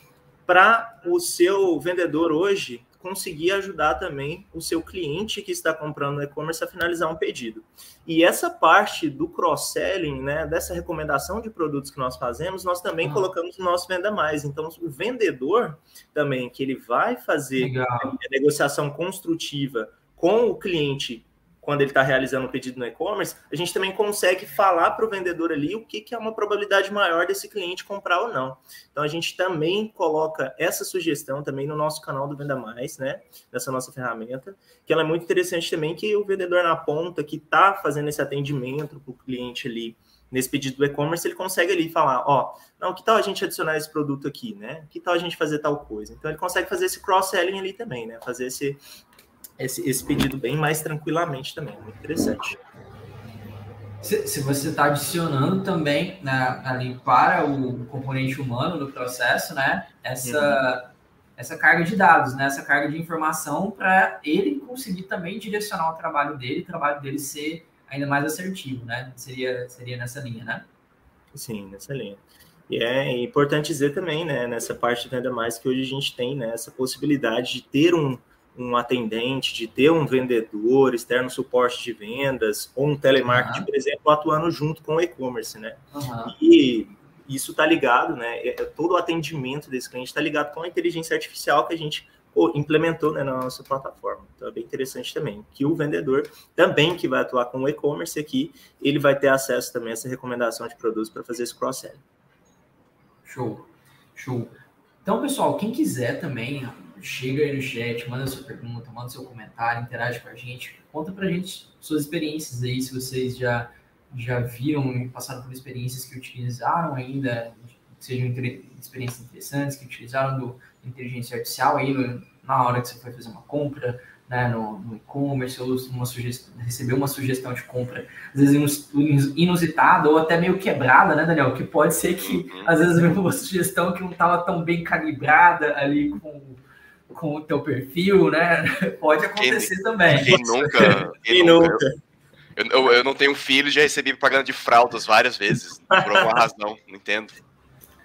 para o seu vendedor hoje conseguir ajudar também o seu cliente que está comprando e-commerce a finalizar um pedido. E essa parte do cross-selling, né, dessa recomendação de produtos que nós fazemos, nós também uhum. colocamos no nosso Venda Mais. Então, o vendedor também, que ele vai fazer a negociação construtiva com o cliente quando ele está realizando um pedido no e-commerce, a gente também consegue falar para o vendedor ali o que, que é uma probabilidade maior desse cliente comprar ou não. Então a gente também coloca essa sugestão também no nosso canal do Venda Mais, né? Nessa nossa ferramenta, que ela é muito interessante também que o vendedor na ponta que está fazendo esse atendimento para o cliente ali nesse pedido do e-commerce, ele consegue ali falar, ó, não, que tal a gente adicionar esse produto aqui, né? Que tal a gente fazer tal coisa? Então ele consegue fazer esse cross-selling ali também, né? Fazer esse esse, esse pedido bem mais tranquilamente também. Muito interessante. Se, se você está adicionando também né, ali para o componente humano do processo, né? Essa, uhum. essa carga de dados, né? Essa carga de informação para ele conseguir também direcionar o trabalho dele, o trabalho dele ser ainda mais assertivo, né? Seria, seria nessa linha, né? Sim, nessa linha. E é importante dizer também, né, nessa parte ainda mais que hoje a gente tem né, essa possibilidade de ter um, um atendente, de ter um vendedor, externo suporte de vendas, ou um telemarketing, uhum. por exemplo, atuando junto com o e-commerce, né? Uhum. E isso está ligado, né? É, é, todo o atendimento desse cliente está ligado com a inteligência artificial que a gente implementou né, na nossa plataforma. Então é bem interessante também que o vendedor também que vai atuar com o e-commerce aqui, ele vai ter acesso também a essa recomendação de produtos para fazer esse cross-selling. Show, show. Então, pessoal, quem quiser também chega aí no chat, manda sua pergunta, manda seu comentário, interage com a gente, conta pra gente suas experiências aí, se vocês já, já viram e passaram por experiências que utilizaram ainda, que sejam experiências interessantes, que utilizaram do inteligência artificial aí no, na hora que você foi fazer uma compra, né, no, no e-commerce, ou uma sugestão, recebeu uma sugestão de compra, às vezes inusitada ou até meio quebrada, né, Daniel? Que pode ser que, uhum. às vezes, uma sugestão que não estava tão bem calibrada ali com com o teu perfil, né? Pode acontecer quem, também. Quem nunca? Quem nunca? Eu, eu, eu, não tenho filho, já recebi propaganda de fraldas várias vezes, por alguma razão, não entendo.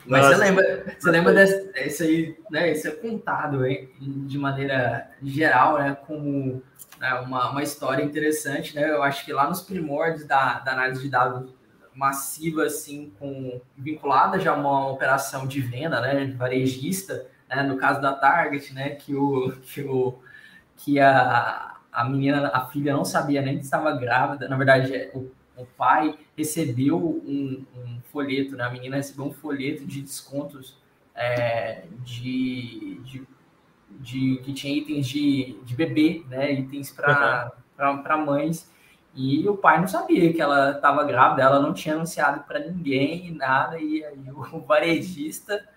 Mas Nossa. você lembra, você lembra desse aí, né? Isso é contado hein, de maneira geral, né? Como né, uma, uma história interessante, né? Eu acho que lá nos primórdios da, da análise de dados massiva, assim, com vinculada já a uma operação de venda, né? varejista, né, no caso da Target, né? Que o que o que a, a menina, a filha não sabia nem que estava grávida. Na verdade, o o pai recebeu um, um, folheto, né? A menina recebeu um folheto de descontos é, de, de, de, que tinha itens de, de bebê, né? Itens para uhum. mães. E o pai não sabia que ela estava grávida, ela não tinha anunciado para ninguém, nada, e aí o varejista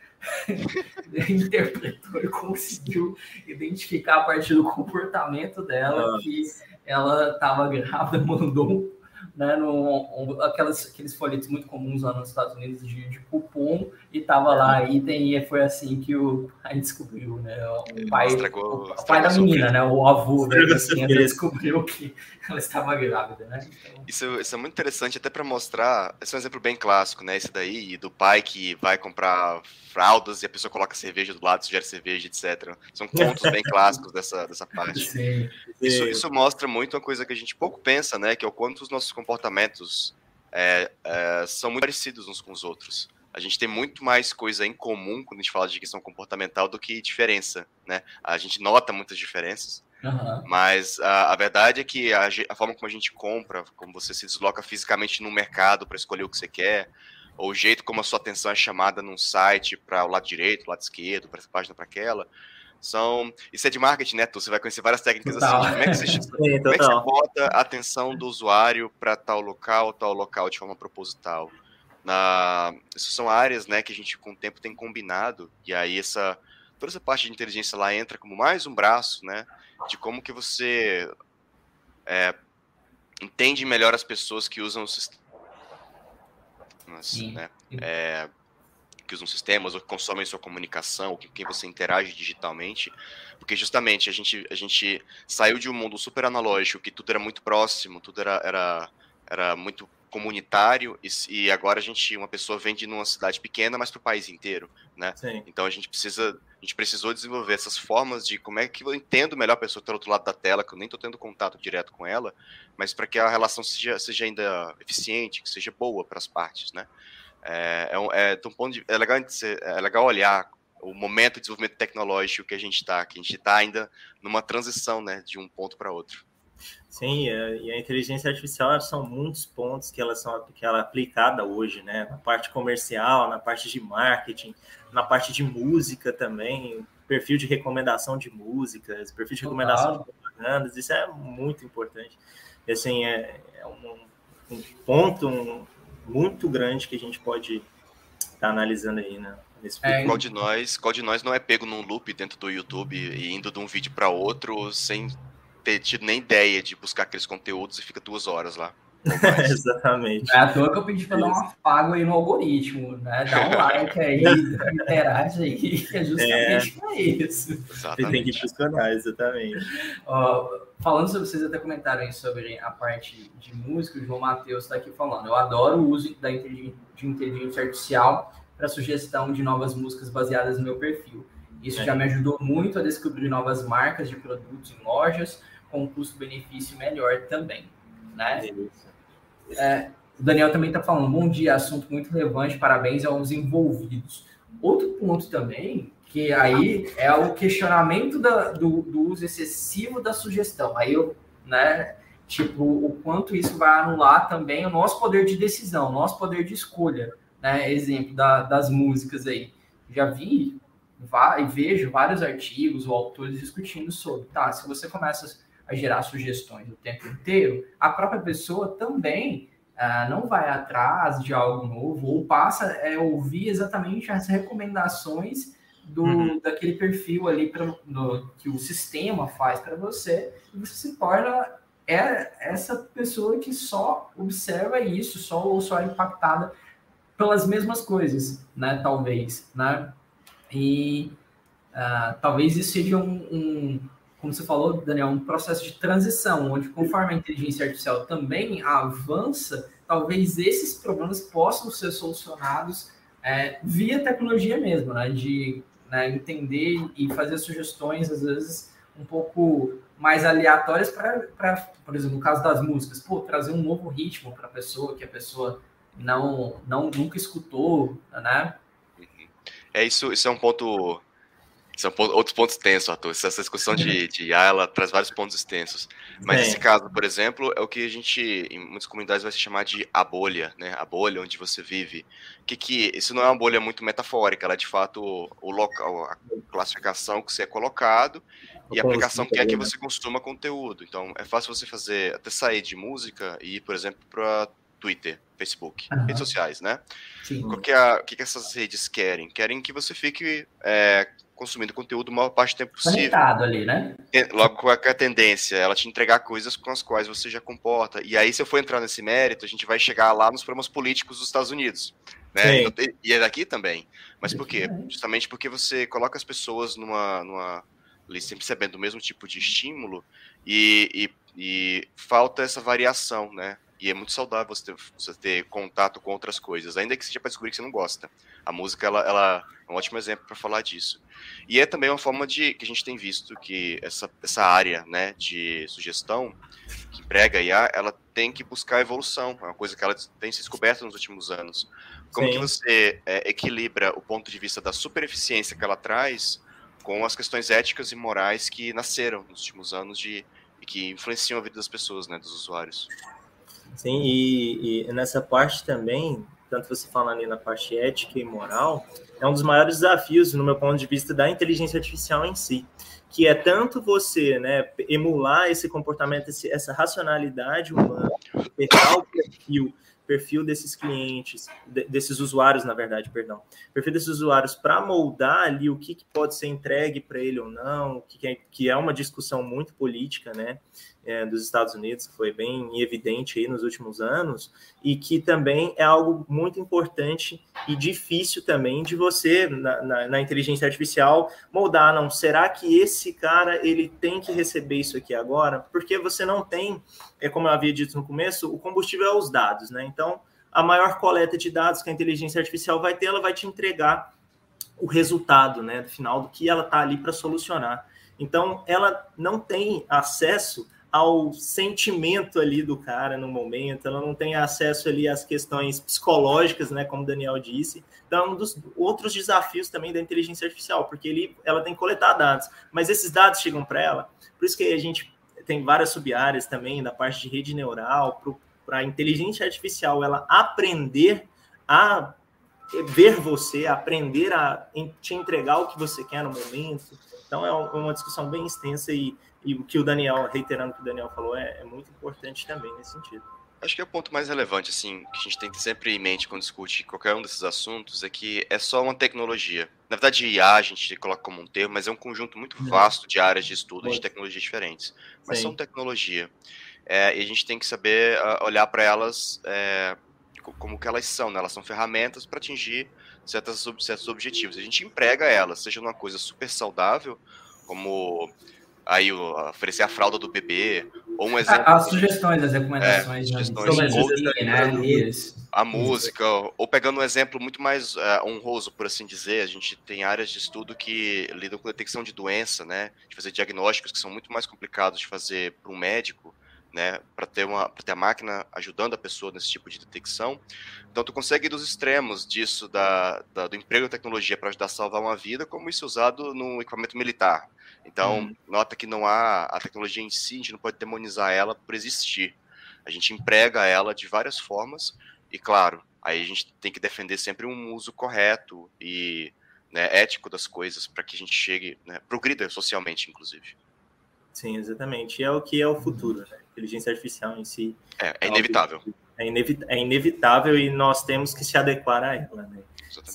interpretou e conseguiu identificar a partir do comportamento dela que ela estava grávida, mandou né, no, aquelas, aqueles folhetos muito comuns lá nos Estados Unidos de, de cupom, e tava lá item, e foi assim que o pai descobriu, né? O pai, estragou, o, o pai da menina, né? O avô assim, descobriu que ela estava grávida, né? Então... Isso, isso é muito interessante, até para mostrar. Esse é um exemplo bem clássico, né? Esse daí, do pai que vai comprar fraldas e a pessoa coloca cerveja do lado, sugere cerveja, etc. São contos bem clássicos dessa, dessa parte. Sim, sim. Isso, isso mostra muito uma coisa que a gente pouco pensa, né? Que é o quanto os nossos comportamentos é, é, são muito parecidos uns com os outros. A gente tem muito mais coisa em comum quando a gente fala de questão comportamental do que diferença, né? A gente nota muitas diferenças. Uhum. Mas a, a, verdade é que a, a, forma como a gente compra, como você se desloca fisicamente no mercado para escolher o que você quer, ou o jeito como a sua atenção é chamada num site para o lado direito, o lado esquerdo, para essa página, para aquela, são. Isso é de marketing, né? Tu? Você vai conhecer várias técnicas assim, total. assim. Como é, que você, como é que você bota a atenção do usuário para tal local, tal local de forma proposital? Na... Isso são áreas né, que a gente com o tempo tem combinado, e aí essa toda essa parte de inteligência lá entra como mais um braço, né? De como que você é, entende melhor as pessoas que usam o sistema. Né? É, que usam sistemas ou que consomem sua comunicação, ou com quem você interage digitalmente, porque justamente a gente, a gente saiu de um mundo super analógico, que tudo era muito próximo, tudo era, era, era muito comunitário e, e, agora a gente uma pessoa vende numa cidade pequena mas para o país inteiro né? Sim. então a gente precisa a gente precisou desenvolver essas formas de como é que eu entendo melhor a pessoa que está do outro lado da tela que eu nem estou tendo contato direto com ela mas para que a relação seja, seja ainda eficiente que seja boa para as partes né é, é, é, um ponto de, é, legal, é legal olhar o momento de desenvolvimento tecnológico que a gente está, que a gente está ainda numa transição, né, de um ponto para outro. Sim, e a inteligência artificial são muitos pontos que ela, são, que ela é aplicada hoje, né? Na parte comercial, na parte de marketing, na parte de música também, perfil de recomendação de músicas, perfil de recomendação de propagandas, isso é muito importante. E, assim, é, é um, um ponto, um, muito grande que a gente pode estar tá analisando aí, né? É, qual de nós, qual de nós não é pego num loop dentro do YouTube e indo de um vídeo para outro sem ter tido nem ideia de buscar aqueles conteúdos e fica duas horas lá. Exatamente. É à toa que eu pedi para dar um afago aí no algoritmo, né? Dá um like aí, interage aí, que é justamente é, para isso. Exatamente. Você tem que funcionar, exatamente. Ó, falando sobre vocês até comentaram aí sobre a parte de música, o João Matheus está aqui falando. Eu adoro o uso da inteligência, de inteligência artificial para sugestão de novas músicas baseadas no meu perfil. Isso é. já me ajudou muito a descobrir novas marcas de produtos em lojas com um custo-benefício melhor também, né? É, o Daniel também está falando, bom dia, assunto muito relevante, parabéns aos envolvidos. Outro ponto também que aí é o questionamento da, do, do, uso excessivo da sugestão. Aí eu, né, tipo, o quanto isso vai anular também o nosso poder de decisão, o nosso poder de escolha, né? Exemplo da, das músicas aí. Já vi e vejo vários artigos ou autores discutindo sobre, tá, se você começa a gerar sugestões o tempo inteiro, a própria pessoa também uh, não vai atrás de algo novo ou passa a é, ouvir exatamente as recomendações do, uhum. daquele perfil ali pra, no, que o sistema faz para você, e você se torna é essa pessoa que só observa isso, só ou só é impactada pelas mesmas coisas, né? Talvez, né? E uh, talvez isso seja um, um, como você falou, Daniel, um processo de transição, onde conforme a inteligência artificial também avança, talvez esses problemas possam ser solucionados é, via tecnologia mesmo, né? De né, entender e fazer sugestões, às vezes, um pouco mais aleatórias para, por exemplo, no caso das músicas, pô, trazer um novo ritmo para a pessoa que a pessoa não, não nunca escutou, né? É isso, isso é um ponto são outros pontos tensos, Arthur. Essa discussão de, de IA, ela traz vários pontos extensos. Mas é. esse caso, por exemplo, é o que a gente, em muitas comunidades, vai se chamar de a bolha, né? A bolha onde você vive. Que que isso não é uma bolha muito metafórica, ela é de fato o local, a classificação que você é colocado e a aplicação que é que você consuma conteúdo. Então, é fácil você fazer, até sair de música e ir, por exemplo, para Twitter, Facebook, uhum. redes sociais, né? Sim. O que, é, o que, que essas redes querem? Querem que você fique é, consumindo conteúdo a maior parte do tempo possível. Conectado ali, né? Logo, qual é a tendência? Ela te entregar coisas com as quais você já comporta. E aí, se eu for entrar nesse mérito, a gente vai chegar lá nos problemas políticos dos Estados Unidos. Né? Então, e é daqui também. Mas por quê? Justamente porque você coloca as pessoas numa, numa ali sempre recebendo o mesmo tipo de estímulo e, e, e falta essa variação, né? E é muito saudável você ter, você ter contato com outras coisas, ainda que seja para descobrir que você não gosta. A música, ela, ela é um ótimo exemplo para falar disso. E é também uma forma de que a gente tem visto que essa, essa área né, de sugestão que emprega a IA, ela tem que buscar evolução. É uma coisa que ela tem se descoberto nos últimos anos. Como Sim. que você é, equilibra o ponto de vista da super eficiência que ela traz com as questões éticas e morais que nasceram nos últimos anos de, e que influenciam a vida das pessoas, né, dos usuários. Sim, e, e, nessa parte também, tanto você falando ali na parte ética e moral, é um dos maiores desafios, no meu ponto de vista, da inteligência artificial em si, que é tanto você né, emular esse comportamento, esse, essa racionalidade humana, pegar o perfil perfil desses clientes, de, desses usuários, na verdade, perdão, perfil desses usuários para moldar ali o que, que pode ser entregue para ele ou não, que é, que é uma discussão muito política, né? É, dos Estados Unidos, que foi bem evidente aí nos últimos anos, e que também é algo muito importante e difícil também de você, na, na, na, inteligência artificial, moldar, não, será que esse cara, ele tem que receber isso aqui agora? Porque você não tem, é como eu havia dito no começo, o combustível é os dados, né? Então, a maior coleta de dados que a inteligência artificial vai ter, ela vai te entregar o resultado, né, final do que ela está ali para solucionar. Então, ela não tem acesso ao sentimento ali do cara no momento, ela não tem acesso ali às questões psicológicas, né, como o Daniel disse. Então, é um dos outros desafios também da inteligência artificial, porque ele, ela tem que coletar dados, mas esses dados chegam para ela. Por isso que a gente tem várias sub-áreas também da parte de rede neural, para a inteligência artificial ela aprender a ver você, aprender a te entregar o que você quer no momento. Então, é uma discussão bem extensa e e o que o Daniel, reiterando o que o Daniel falou, é, é muito importante também nesse sentido. Acho que é o ponto mais relevante, assim, que a gente tem que sempre em mente quando discute qualquer um desses assuntos, é que é só uma tecnologia. Na verdade, IA a gente coloca como um termo, mas é um conjunto muito uhum. vasto de áreas de estudo de tecnologias diferentes. Mas Sim. são tecnologia. É, e a gente tem que saber uh, olhar para elas é, como que elas são, né? Elas são ferramentas para atingir certos, certos objetivos. A gente emprega elas, seja numa coisa super saudável, como aí oferecer a fralda do bebê, ou um exemplo... As sugestões, as recomendações. É, sugestões ou, né, a música, ou pegando um exemplo muito mais uh, honroso, por assim dizer, a gente tem áreas de estudo que lidam com detecção de doença, né, de fazer diagnósticos que são muito mais complicados de fazer para um médico, né, para ter uma pra ter a máquina ajudando a pessoa nesse tipo de detecção. Então tu consegue ir dos extremos disso da, da do emprego da tecnologia para ajudar a salvar uma vida, como isso é usado no equipamento militar. Então, hum. nota que não há a tecnologia em si, a gente não pode demonizar ela por existir. A gente emprega ela de várias formas e, claro, aí a gente tem que defender sempre um uso correto e né, ético das coisas para que a gente chegue, né, progrida socialmente, inclusive. Sim, exatamente. E é o que é o futuro, né? Inteligência artificial em si. É, é inevitável. É, é, inevitável e nós temos que se adequar a ela, né?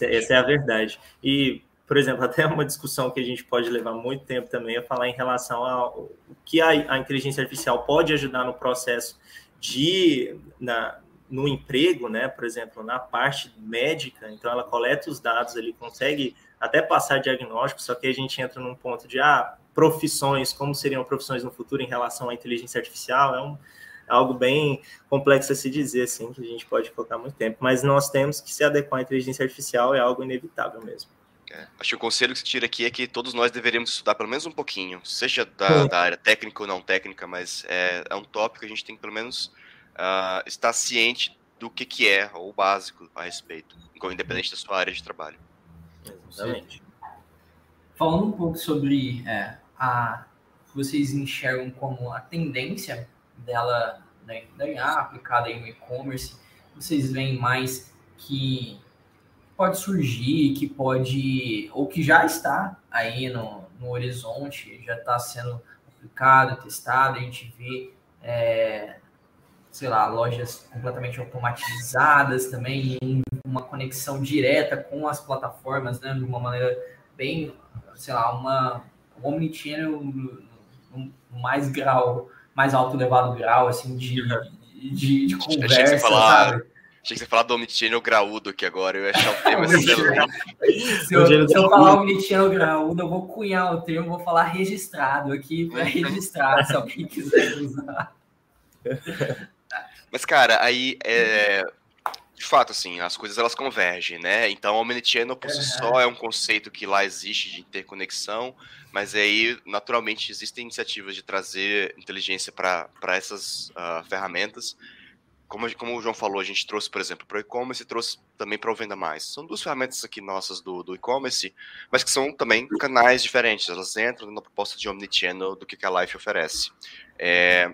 Essa é a verdade. E por exemplo, até uma discussão que a gente pode levar muito tempo também é falar em relação ao que a, a inteligência artificial pode ajudar no processo de, na, no emprego, né? Por exemplo, na parte médica, então ela coleta os dados ali, consegue até passar diagnóstico, só que a gente entra num ponto de ah, profissões, como seriam profissões no futuro em relação à inteligência artificial, é um, algo bem complexo a se dizer, assim, que a gente pode colocar muito tempo, mas nós temos que se adequar à inteligência artificial, é algo inevitável mesmo. É, acho que o conselho que se tira aqui é que todos nós deveríamos estudar pelo menos um pouquinho, seja da, da área técnica ou não técnica, mas é, é, um tópico que a gente tem que pelo menos uh, estar ciente do que, que é, ou básico a respeito, independente da sua área de trabalho. Exatamente. Falando um pouco sobre é, a vocês enxergam como a tendência dela né, ganhar aplicada em e-commerce, vocês veem mais que pode surgir, que pode, ou que já está aí no, no horizonte, já está sendo aplicado, testado, a gente vê, é, sei lá, lojas completamente automatizadas também, uma conexão direta com as plataformas, né, de uma maneira bem, sei lá, uma um omnichannel no mais grau, mais alto elevado grau, assim, de, de, de conversa, sabe? Achei que você falar do Omnichannel graúdo aqui agora, eu ia achar o excelente. se eu, se eu falar Omnichannel graúdo, eu vou cunhar o termo, vou falar registrado aqui para registrar, se alguém quiser usar. Mas, cara, aí, é, de fato, assim, as coisas elas convergem, né? Então, o Omnichannel por si só é um conceito que lá existe de interconexão, mas aí, naturalmente, existem iniciativas de trazer inteligência para essas uh, ferramentas como, como o João falou, a gente trouxe, por exemplo, para o e-commerce e trouxe também para o Venda Mais. São duas ferramentas aqui nossas do, do e-commerce, mas que são também canais diferentes. Elas entram na proposta de omnichannel do que, que a Life oferece. É,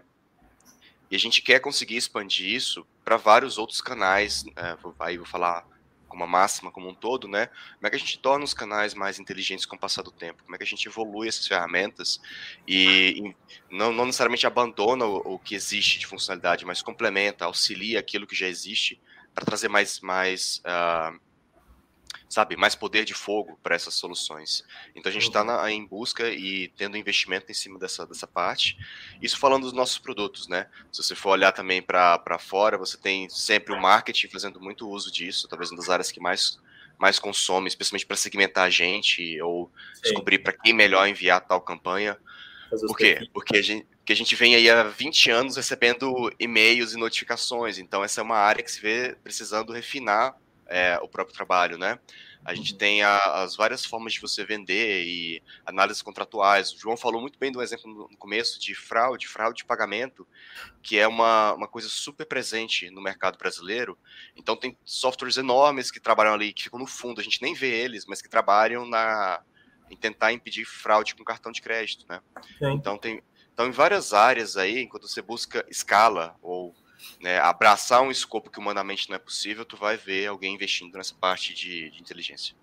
e a gente quer conseguir expandir isso para vários outros canais. É, aí vou falar como uma máxima como um todo, né? Como é que a gente torna os canais mais inteligentes com o passar do tempo? Como é que a gente evolui essas ferramentas e, e não, não, necessariamente abandona o, o, que existe de funcionalidade, mas complementa, auxilia aquilo que já existe para trazer mais, mais uh, sabe, mais poder de fogo para essas soluções. Então a gente está uhum. em busca e tendo investimento em cima dessa, dessa parte. Isso falando dos nossos produtos, né? Se você for olhar também para fora, você tem sempre o marketing fazendo muito uso disso, talvez uma das áreas que mais mais consome, especialmente para segmentar a gente ou Sim. descobrir para quem melhor enviar tal campanha. Por quê? Porque a gente, porque a gente vem aí há 20 anos recebendo e-mails e notificações, então essa é uma área que se vê precisando refinar é, o próprio trabalho, né? A gente uhum. tem a, as várias formas de você vender e análises contratuais. O João falou muito bem do exemplo no começo de fraude, fraude de pagamento, que é uma, uma coisa super presente no mercado brasileiro. Então, tem softwares enormes que trabalham ali, que ficam no fundo, a gente nem vê eles, mas que trabalham na, em tentar impedir fraude com cartão de crédito, né? Então, tem, então, em várias áreas aí, enquanto você busca escala ou né, abraçar um escopo que humanamente não é possível, tu vai ver alguém investindo nessa parte de, de inteligência.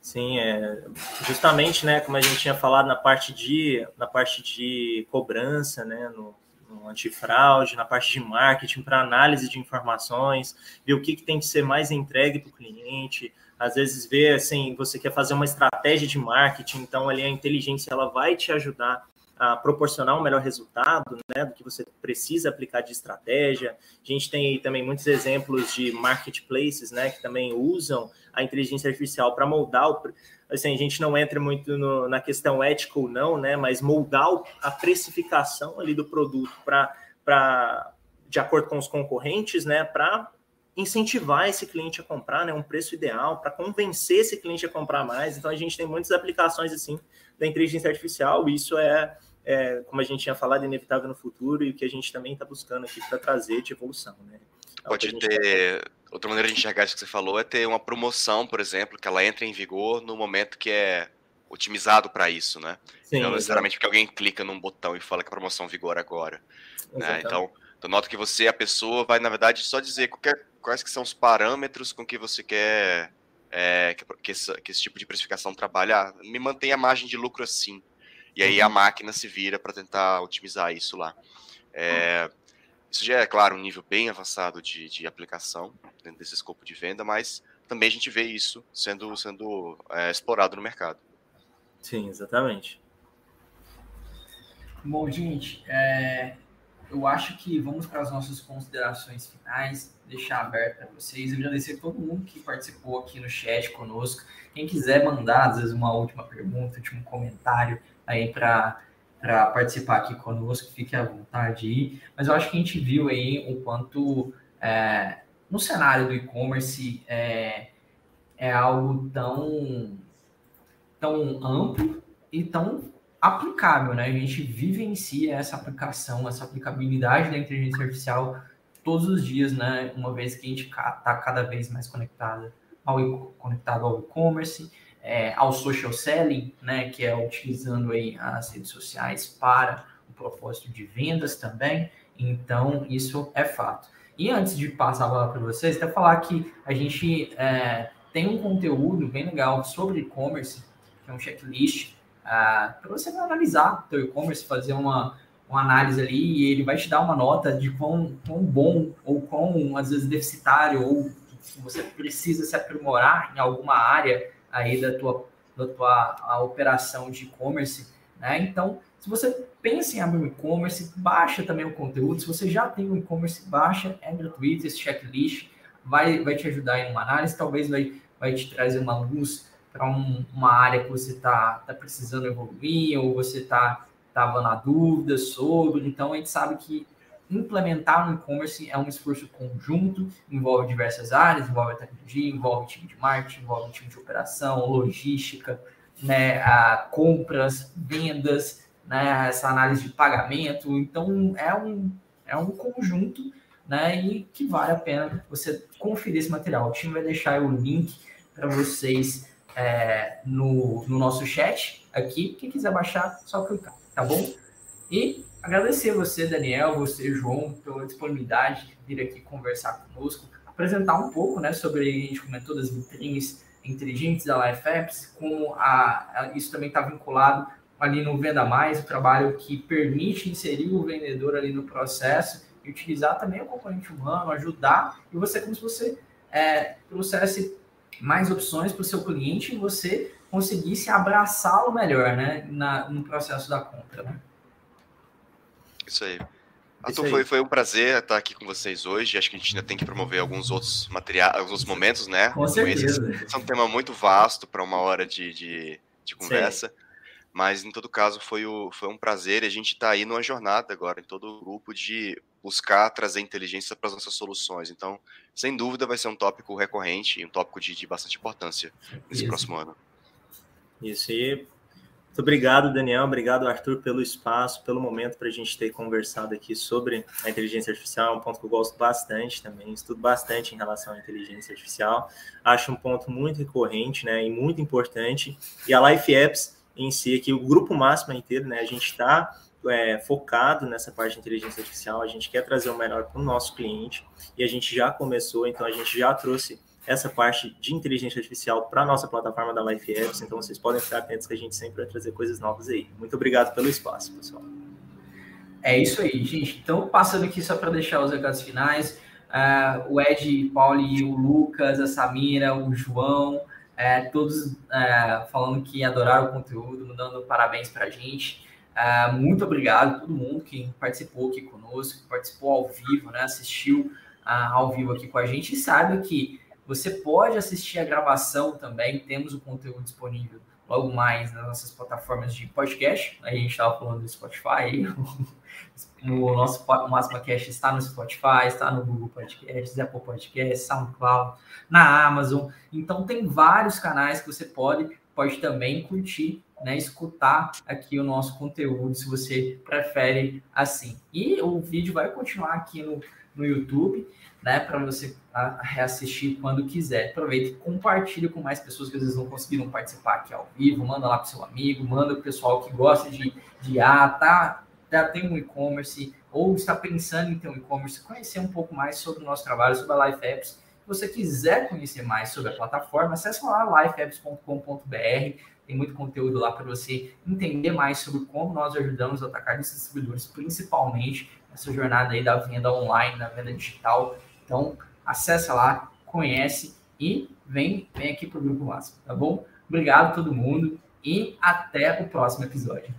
Sim, é, justamente, né, como a gente tinha falado na parte de, na parte de cobrança, né, no, no antifraude, na parte de marketing, para análise de informações, ver o que, que tem que ser mais entregue para o cliente, às vezes ver, assim, você quer fazer uma estratégia de marketing, então ali a inteligência ela vai te ajudar a proporcionar um melhor resultado, né, do que você precisa aplicar de estratégia. A gente tem também muitos exemplos de marketplaces, né, que também usam a inteligência artificial para moldar o assim, a gente não entra muito no, na questão ética ou não, né, mas moldar a precificação ali do produto para de acordo com os concorrentes, né, para incentivar esse cliente a comprar, né, um preço ideal, para convencer esse cliente a comprar mais. Então a gente tem muitas aplicações assim da inteligência artificial, isso é é, como a gente tinha falado, inevitável no futuro e o que a gente também está buscando aqui para trazer de evolução. Né? É Pode ter. Tá... Outra maneira de enxergar isso que você falou é ter uma promoção, por exemplo, que ela entra em vigor no momento que é otimizado para isso, né? Sim, não necessariamente porque alguém clica num botão e fala que a promoção vigora agora. Né? Então, eu noto que você, a pessoa, vai, na verdade, só dizer qualquer, quais que são os parâmetros com que você quer é, que, que, esse, que, esse, tipo de precificação trabalha. Ah, me mantém a margem de lucro assim. E aí a uhum. máquina se vira para tentar otimizar isso lá. É, isso já é, claro, um nível bem avançado de, de aplicação dentro desse escopo de venda, mas também a gente vê isso sendo, sendo é, explorado no mercado. Sim, exatamente. Bom, gente, é, eu acho que vamos para as nossas considerações finais, deixar aberto para vocês, agradecer a todo mundo que participou aqui no chat conosco. Quem quiser mandar, às vezes, uma última pergunta, último comentário aí para participar aqui conosco, fique à vontade aí. Mas eu acho que a gente viu aí o quanto é, no cenário do e-commerce é, é algo tão, tão amplo e tão aplicável, né? A gente vivencia essa aplicação, essa aplicabilidade da inteligência artificial todos os dias, né? Uma vez que a gente está cada vez mais conectado ao conectado ao e-commerce, é, ao social selling, né? Que é utilizando aí as redes sociais para o propósito de vendas também. Então isso é fato. E antes de passar a bola para vocês, até falar que a gente é, tem um conteúdo bem legal sobre e-commerce, que é um checklist ah, para você analisar o teu e-commerce, fazer uma, uma análise ali e ele vai te dar uma nota de quão, quão bom ou quão, às vezes, deficitário ou você precisa se aprimorar em alguma área aí da tua, da tua operação de e-commerce, né? Então, se você pensa em abrir um e-commerce, baixa também o conteúdo. Se você já tem um e-commerce, baixa, é gratuito esse checklist, vai, vai te ajudar em uma análise, talvez vai, vai te trazer uma luz para um, uma área que você está tá precisando evoluir ou você está tava na dúvida sobre. Então, a gente sabe que implementar no e-commerce é um esforço conjunto, envolve diversas áreas, envolve a tecnologia, envolve time de marketing, envolve time de operação, logística, né, a compras, vendas, né, essa análise de pagamento. Então, é um, é um conjunto né, e que vale a pena você conferir esse material. O time vai deixar o link para vocês é, no, no nosso chat aqui. Quem quiser baixar, só clicar, tá bom? E agradecer você, Daniel, você, João, pela disponibilidade de vir aqui conversar conosco, apresentar um pouco, né, sobre, a gente comentou das vitrines inteligentes da Life Apps, como a, a isso também está vinculado ali no Venda Mais, o trabalho que permite inserir o vendedor ali no processo e utilizar também o componente humano, ajudar, e você como se você é, trouxesse mais opções para o seu cliente e você conseguisse abraçá-lo melhor, né, na, no processo da compra, né? Isso aí. Arthur, foi, foi um prazer estar aqui com vocês hoje. Acho que a gente ainda tem que promover alguns outros materiais, alguns momentos, né? Com certeza. Esse é um tema muito vasto para uma hora de, de, de conversa. Sim. Mas, em todo caso, foi, o, foi um prazer e a gente está aí numa jornada agora, em todo o grupo, de buscar trazer inteligência para as nossas soluções. Então, sem dúvida, vai ser um tópico recorrente e um tópico de, de bastante importância nesse Isso. próximo ano. Isso, e muito obrigado, Daniel, obrigado, Arthur, pelo espaço, pelo momento para a gente ter conversado aqui sobre a inteligência artificial, é um ponto que eu gosto bastante também, estudo bastante em relação à inteligência artificial, acho um ponto muito recorrente, né, e muito importante, e a Life Apps em si, aqui, o grupo máximo inteiro, né, a gente está é, focado nessa parte de inteligência artificial, a gente quer trazer o melhor para o nosso cliente e a gente já começou, então a gente já trouxe essa parte de inteligência artificial para a nossa plataforma da Life Apps, então vocês podem ficar atentos que a gente sempre vai trazer coisas novas aí. Muito obrigado pelo espaço, pessoal. É isso aí, gente. Então, passando aqui só para deixar os recados finais, uh, o Ed, Pauli, o Lucas, a Samira, o João, uh, todos uh, falando que adoraram o conteúdo, dando parabéns para a gente. Muito obrigado a todo mundo que participou aqui conosco, que participou ao vivo, né, assistiu uh, ao vivo aqui com a gente e saiba que você pode assistir a gravação também, temos o conteúdo disponível logo mais nas nossas plataformas de podcast. A gente estava falando do Spotify, o nosso Máxima Cast está no Spotify, está no Google Podcasts, Apple Podcasts, SoundCloud, na Amazon. Então tem vários canais que você pode pode também curtir né, escutar aqui o nosso conteúdo, se você prefere assim. E o vídeo vai continuar aqui no, no YouTube, né, para você reassistir quando quiser. Aproveita e compartilhe com mais pessoas que às vezes não conseguiram participar aqui ao vivo, manda lá para seu amigo, manda para o pessoal que gosta de, de ah, tá, já tem um e-commerce ou está pensando em ter um e-commerce, conhecer um pouco mais sobre o nosso trabalho, sobre a Life Apps. Se você quiser conhecer mais sobre a plataforma, acesse lá lifeapps.com.br tem muito conteúdo lá para você entender mais sobre como nós ajudamos os atacados e distribuidores, principalmente nessa jornada aí da venda online, da venda digital. Então, acessa lá, conhece e vem, vem aqui para o Grupo Máximo, tá bom? Obrigado a todo mundo e até o próximo episódio.